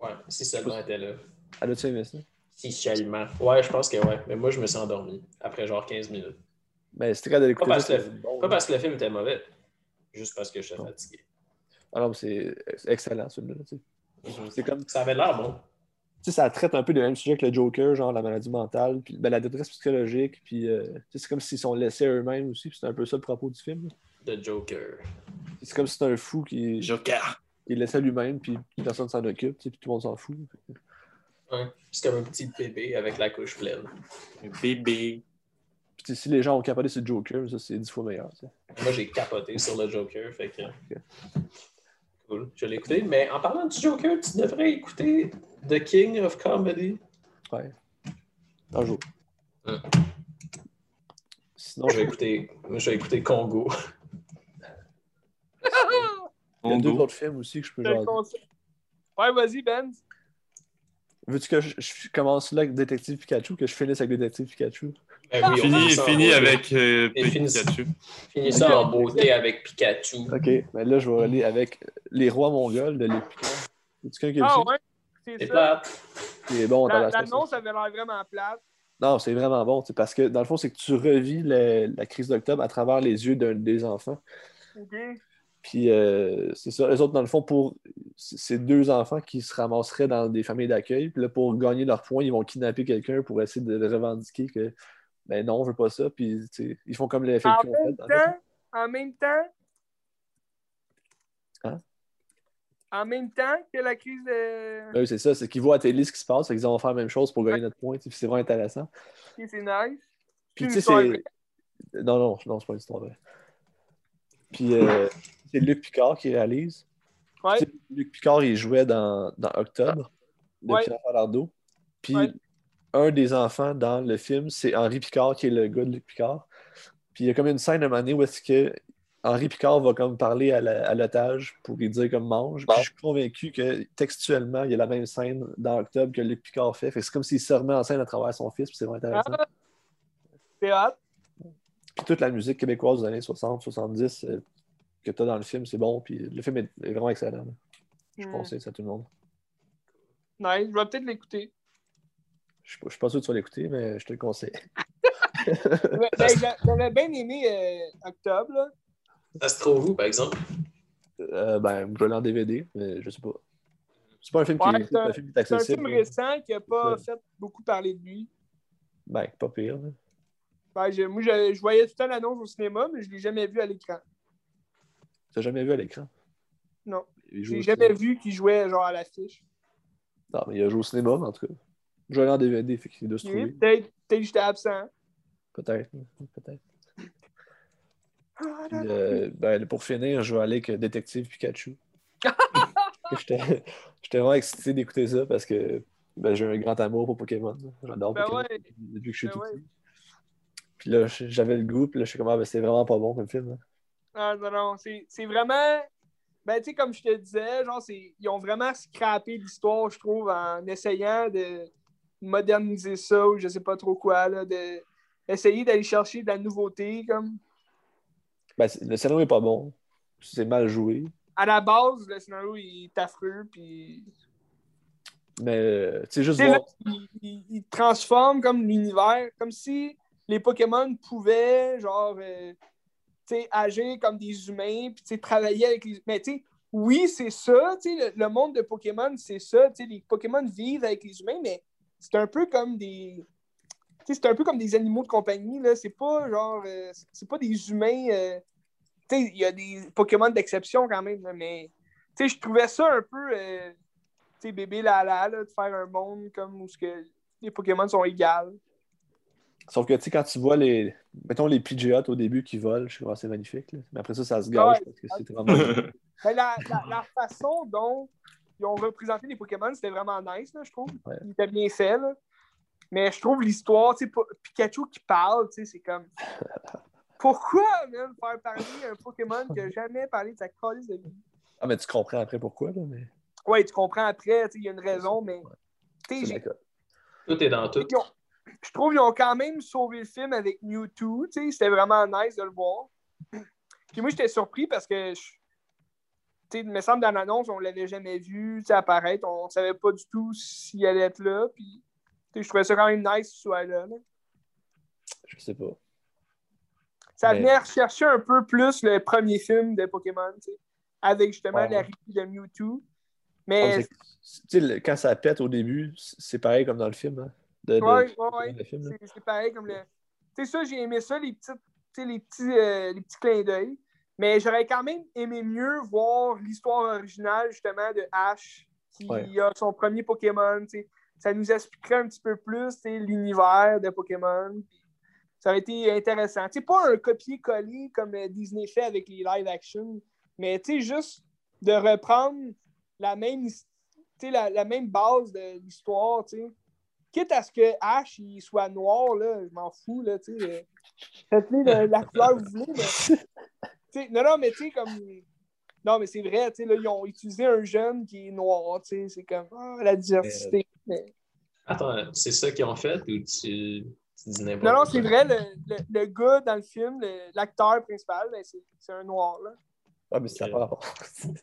Ouais, si seulement elle était là. elle a-tu aimé ça? Si seulement. Ouais, je pense que ouais. Mais moi, je me suis endormi après genre 15 minutes. Ben, c'était quand de l'écouter. Pas parce ça, que- bon, Pas parce que le film était mauvais, juste parce que j'étais fatigué. Ah non, mais c'est excellent, celui-là. tu. C'est comme, tu Ça avait l'air bon. sais, ça traite un peu le même sujet que le Joker, genre la maladie mentale, puis ben, la détresse psychologique, puis euh, tu c'est comme s'ils sont laissés eux-mêmes aussi, c'est un peu ça le propos du film. là. The Joker. C'est comme si c'était un fou qui, Joker. laissé à lui-même, puis personne s'en occupe, puis tout le monde s'en fout. Ouais. C'est comme un petit bébé avec la couche pleine. Un bébé. Puis tu sais, si les gens ont capoté sur le Joker, ça c'est dix fois meilleur. Moi, j'ai capoté sur le Joker, fait que... Cool, je l'ai écouté. Mais en parlant du Joker, tu devrais écouter The King of Comedy. Ouais. Un jour. Hum. Sinon, je vais écouter, moi, je vais écouter Congo. Il y a deux autres films aussi que je peux conseille. Ouais, vas-y, Ben. Veux-tu que je, je commence là avec Détective Pikachu, que je finisse avec Détective Pikachu? Ben oui, Fini, en fini avec euh, fini- Pikachu. Finis ça en beauté avec Pikachu. Ok, mais là je vais aller avec Les Rois Mongols de Picard. Est-ce quelqu'un Ah ouais, c'est C'est ça. plate. Qui est bon dans La-. L'annonce avait l'air vraiment plate. Non, c'est vraiment bon, parce que dans le fond, c'est que tu revis le- la crise d'octobre à travers les yeux d'un des enfants. OK. Puis euh, c'est ça, les autres, dans le fond, pour ces deux enfants qui se ramasseraient dans des familles d'accueil, puis là, pour gagner leur point, ils vont kidnapper quelqu'un pour essayer de revendiquer que ben non, on veut pas ça, puis tu sais, ils font comme les En fait. même le- temps, en même temps, Hein? en même temps que la crise de... Oui, c'est ça, c'est qu'ils voient à télé ce qui se passe, fait qu'ils vont faire la même chose pour gagner notre point, puis c'est vraiment intéressant. C'est nice. Puis tu sais, c'est. Non, non, non, c'est pas une histoire vraie. Puis euh, c'est Luc Picard qui réalise. Ouais. Tu sais, Luc Picard, il jouait dans, dans Octobre, de Ouais. Pierre Falardeau. Puis Ouais. un des enfants dans le film, c'est Henri Picard, qui est le gars de Luc Picard. Puis il y a comme une scène à un moment donné où est-ce que Henri Picard va comme parler à l'otage pour lui dire comme mange. Puis je suis convaincu que textuellement, il y a la même scène dans Octobre que Luc Picard fait. C'est comme s'il se remet en scène à travers son fils, puis c'est vraiment intéressant. Ah, c'est hot. Puis toute la musique québécoise des années 60, 70 euh, que tu as dans le film, c'est bon. Puis le film est, est vraiment excellent. là. Je conseille ça à tout le monde. Nice, je vais peut-être l'écouter. Je ne suis pas sûr que tu vas l'écouter, mais je te le conseille. Ben, j'a- J'avais bien aimé euh, Octobre. là. Ça se trouve où, par exemple? Euh, ben, je l'ai en DVD, mais je sais pas. C'est pas un film qui est, c'est un- un film est C'est un accessible. film récent qui n'a pas Ouais. fait beaucoup parler de lui. Ben, pas pire. Ben, je- moi, je, je voyais tout le temps l'annonce au cinéma, mais je ne l'ai jamais vu à l'écran. Tu l'as jamais vu à l'écran? Non. Joue l'ai au jamais cinéma. vu qu'il jouait genre à l'affiche. Non, mais il a joué au cinéma, en tout cas. Je l'ai en DVD, fait qu'il doit se trouver. Peut-être que j'étais absent. Peut-être. Peut-être. Puis, euh, ben, pour finir, je vais aller avec Détective Pikachu. J'étais vraiment excité d'écouter ça parce que ben, j'ai un grand amour pour Pokémon. J'adore Ben Pokémon ouais. depuis que je suis Ben tout ouais. petit. Puis là, j'avais le goût, puis là, je suis comme, ah, ben, c'est vraiment pas bon comme film. là. Ah non, non, c'est c'est vraiment. Ben, tu sais, comme je te disais, genre, ils ont vraiment scrappé l'histoire, je trouve, en essayant de moderniser ça ou je sais pas trop quoi, là, de essayer d'aller chercher de la nouveauté, comme. Ben, le scénario est pas bon. C'est mal joué. À la base, le scénario il est affreux, puis. Mais, euh, tu sais, juste sais, là, voir. il, transforme comme l'univers, comme si les Pokémon pouvaient, genre, euh, agir comme des humains, puis travailler avec les. Mais tu sais, oui, c'est ça, le, le monde de Pokémon, c'est ça, les Pokémon vivent avec les humains, mais c'est un peu comme des. C'est un peu comme des animaux de compagnie, là. C'est pas genre. euh, c'est pas des humains. euh, il y a des Pokémon d'exception quand même, mais. Je trouvais ça un peu. euh, bébé Lala, là, de faire un monde comme où que les Pokémon sont égales. Sauf que, tu sais, quand tu vois les. Mettons les Pidgeot au début qui volent, je trouve que c'est magnifique. là. Mais après ça, ça se gâche Ouais. parce que c'est vraiment. Mais la, la, la façon dont ils ont représenté les Pokémon, c'était vraiment nice, là, je trouve. Ouais. Il était bien fait, là. Mais je trouve l'histoire, tu sais, Pikachu qui parle, tu sais, c'est comme. Pourquoi, même, faire parler un Pokémon qui n'a jamais parlé de sa calice de vie? Ah, mais tu comprends après pourquoi, là, mais. Ouais, tu comprends après, tu sais, il y a une raison, mais. Tout est dans tout. Ils ont- je trouve qu'ils ont quand même sauvé le film avec sais, C'était vraiment nice de le voir. Puis moi, j'étais surpris parce que, tu sais, il me semble dans l'annonce, on l'avait jamais vu apparaître. On savait pas du tout s'il allait être là. Puis, tu sais, je trouvais ça quand même nice qu'il soit là. là. Je sais pas. Ça Mais- venait rechercher un peu plus le premier film de Pokémon. tu sais. avec justement Ouais. l'arrivée de Mewtwo. Ah, Mais le- quand ça pète au début, c'est c'est pareil comme dans le film. Hein, de, Ouais, ouais, film. C'est- pareil comme le. Tu sais, ça, j'ai aimé ça, les, petites, les, petits, euh, les petits clins d'œil. Mais j'aurais quand même aimé mieux voir l'histoire originale, justement, de Ash, qui Ouais. a son premier Pokémon. Ça nous expliquerait un petit peu plus tu sais, l'univers de Pokémon. Ça aurait été intéressant. Tu sais, pas un copier-coller comme Disney fait avec les live-action, mais juste de reprendre la même, la, la même base de l'histoire, tu sais quitte à ce que Ash il soit noir, là, je m'en fous, là, tu sais. euh, Faites-le la, la couleur que vous voulez, mais. non, non, mais tu sais, comme. Non, mais c'est vrai, tu sais, là, ils ont utilisé un jeune qui est noir, tu sais, c'est comme. Ah, la diversité. Mais- Attends, c'est ça qu'ils ont fait ou tu, tu dis n'importe Non, non, quoi? c'est vrai, le, le, le gars dans le film, l'acteur principal, ben, c'est c'est un noir, là. Ah, mais ça n'a pas rapport.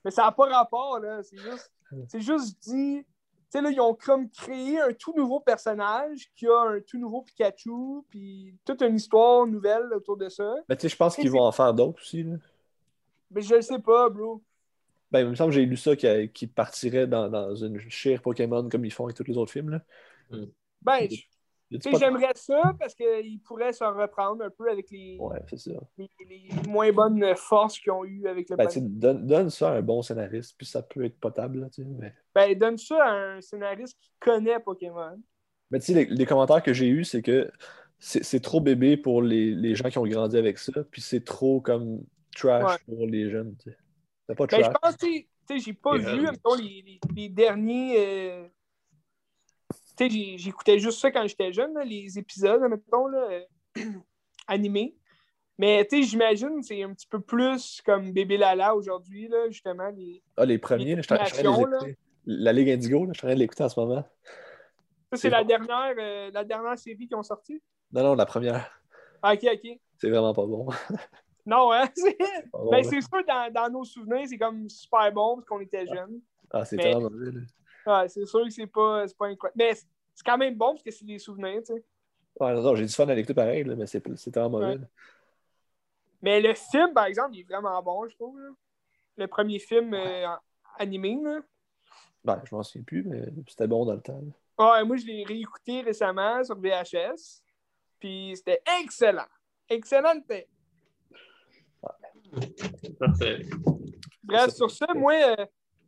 Mais ça n'a pas rapport, là. C'est juste, c'est juste dit. Tu sais, là, ils ont comme créé un tout nouveau personnage qui a un tout nouveau Pikachu, puis toute une histoire nouvelle autour de ça. Mais tu sais, je pense qu'ils vont en faire d'autres aussi. Là. Mais je le sais pas, bro. Ben, il me semble que j'ai lu ça qui, qui partirait dans, dans une chire Pokémon comme ils font avec tous les autres films. Là. Ben, Y je- j'aimerais ça parce qu'ils pourraient se reprendre un peu avec les, Ouais, c'est ça. les, les moins bonnes forces qu'ils ont eues avec le Ben, donne, donne ça à un bon scénariste, puis ça peut être potable. Là, tu sais, mais Ben, donne ça à un scénariste qui connaît Pokémon. mais tu sais, les, les commentaires que j'ai eus, c'est que c'est c'est trop bébé pour les, les gens qui ont grandi avec ça, puis c'est trop comme trash Ouais. pour les jeunes. tu sais. C'est pas Ben, je pense que, j'ai pas Et, vu, euh, les, les, les derniers. euh, j'écoutais juste ça quand j'étais jeune, là, les épisodes, mettons, là, euh, animés. Mais, tu sais, j'imagine que c'est un petit peu plus comme Bébé Lala aujourd'hui, là, justement. Les... Ah, les premiers, je suis je les écouter. La Ligue Indigo, je suis en train de l'écouter en ce moment. Ça, C'est la bon. dernière, euh, la dernière série qui ont sorti? Non, non, la première. Ah, ok, ok. C'est vraiment pas bon. Non, hein? c'est- Pas bon, ben, c'est sûr, dans, dans nos souvenirs, c'est comme super bon parce qu'on était jeunes. Ah, c'est mais- tellement mauvais. Ouais, c'est sûr que c'est pas, c'est pas incroyable. Mais c'est quand même bon parce que c'est des souvenirs, tu sais. Ouais, non, non, j'ai du fun à l'écouter pareil, là, mais c'est c'est tellement mauvais. Ouais. Mais le film, par exemple, il est vraiment bon, je trouve. là. Le premier film euh, animé. Là. Ben, je m'en souviens plus, mais c'était bon dans le temps. là. Ouais, moi, je l'ai réécouté récemment sur VHS. Puis c'était excellent. Excellent. Parfait. Bref, Ça, sur ça, c'est- moi, euh,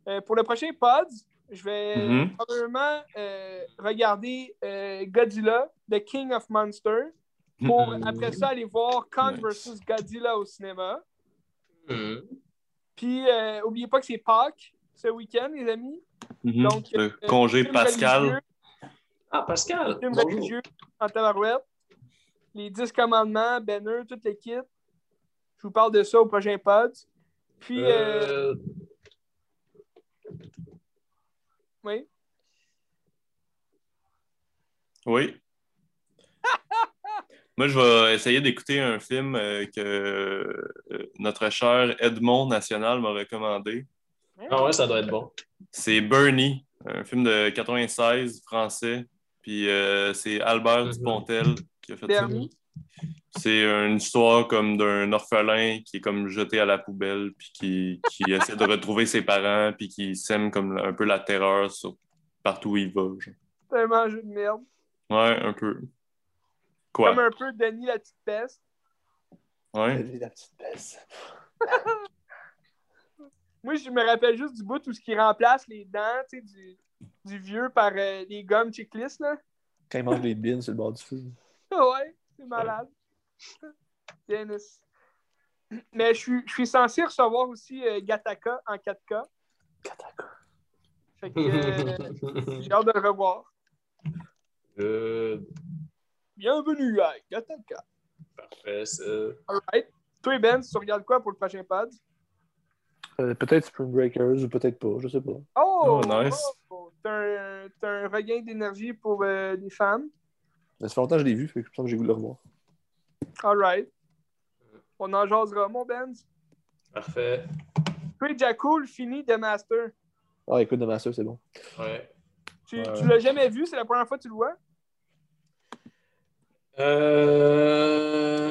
euh, pour le prochain pod, je vais Mhm. probablement euh, regarder euh, Godzilla, The King of Monsters, pour Mhm. après ça aller voir Kong Nice. vs Godzilla au cinéma. Hmm. Puis, euh, oubliez pas que c'est Pâques ce week-end, les amis. Donc, le euh, congé Pascal. religieux, Ah, Pascal! film religieux en tabarouette. Les 10 commandements, Banner, toute l'équipe. Je vous parle de ça au prochain pod. Puis, euh, Euh, oui. Oui. Moi, je vais essayer d'écouter un film euh, que euh, notre cher Edmond National m'a recommandé. Ah ouais, ça doit être bon. C'est Bernie, un film de 96 français. Puis euh, c'est Albert Mhm. Dupontel qui a fait Bernie? ça. C'est une histoire comme d'un orphelin qui est comme jeté à la poubelle, puis qui, qui essaie de retrouver ses parents, puis qui sème comme un peu la terreur sur partout où il va. genre. C'est un jeu de merde. Ouais, un peu. Quoi? Comme un peu Denis la petite peste. Ouais. La petite baisse. Moi, je me rappelle juste du bout où ce qui remplace les dents tu sais, du, du vieux par euh, les gommes checklist. Là. Quand il mange des bines sur le bord du feu. Ouais, c'est malade. Dennis. Mais je suis, je suis censé recevoir aussi euh, Gataka en 4K. Fait que euh, j'ai hâte de le revoir. Good. Bienvenue à Gataka. Parfait, ça. Alright. Toi, Ben, tu regardes quoi pour le prochain? Euh, peut-être Spring Breakers ou peut-être pas, je sais pas. Oh! Oh, nice. oh, T'as un, t'as un regain d'énergie pour euh, les femmes. Mais ça fait longtemps que je l'ai vu, fait que je pense que j'ai voulu le revoir. Alright. On en jasera, mon Ben. Parfait. Toi, Jacoul, fini de Master. Ah, écoute, de ma soeur, c'est bon. Ouais. Tu, Ouais. tu l'as jamais vu? C'est la première fois que tu le vois? Euh...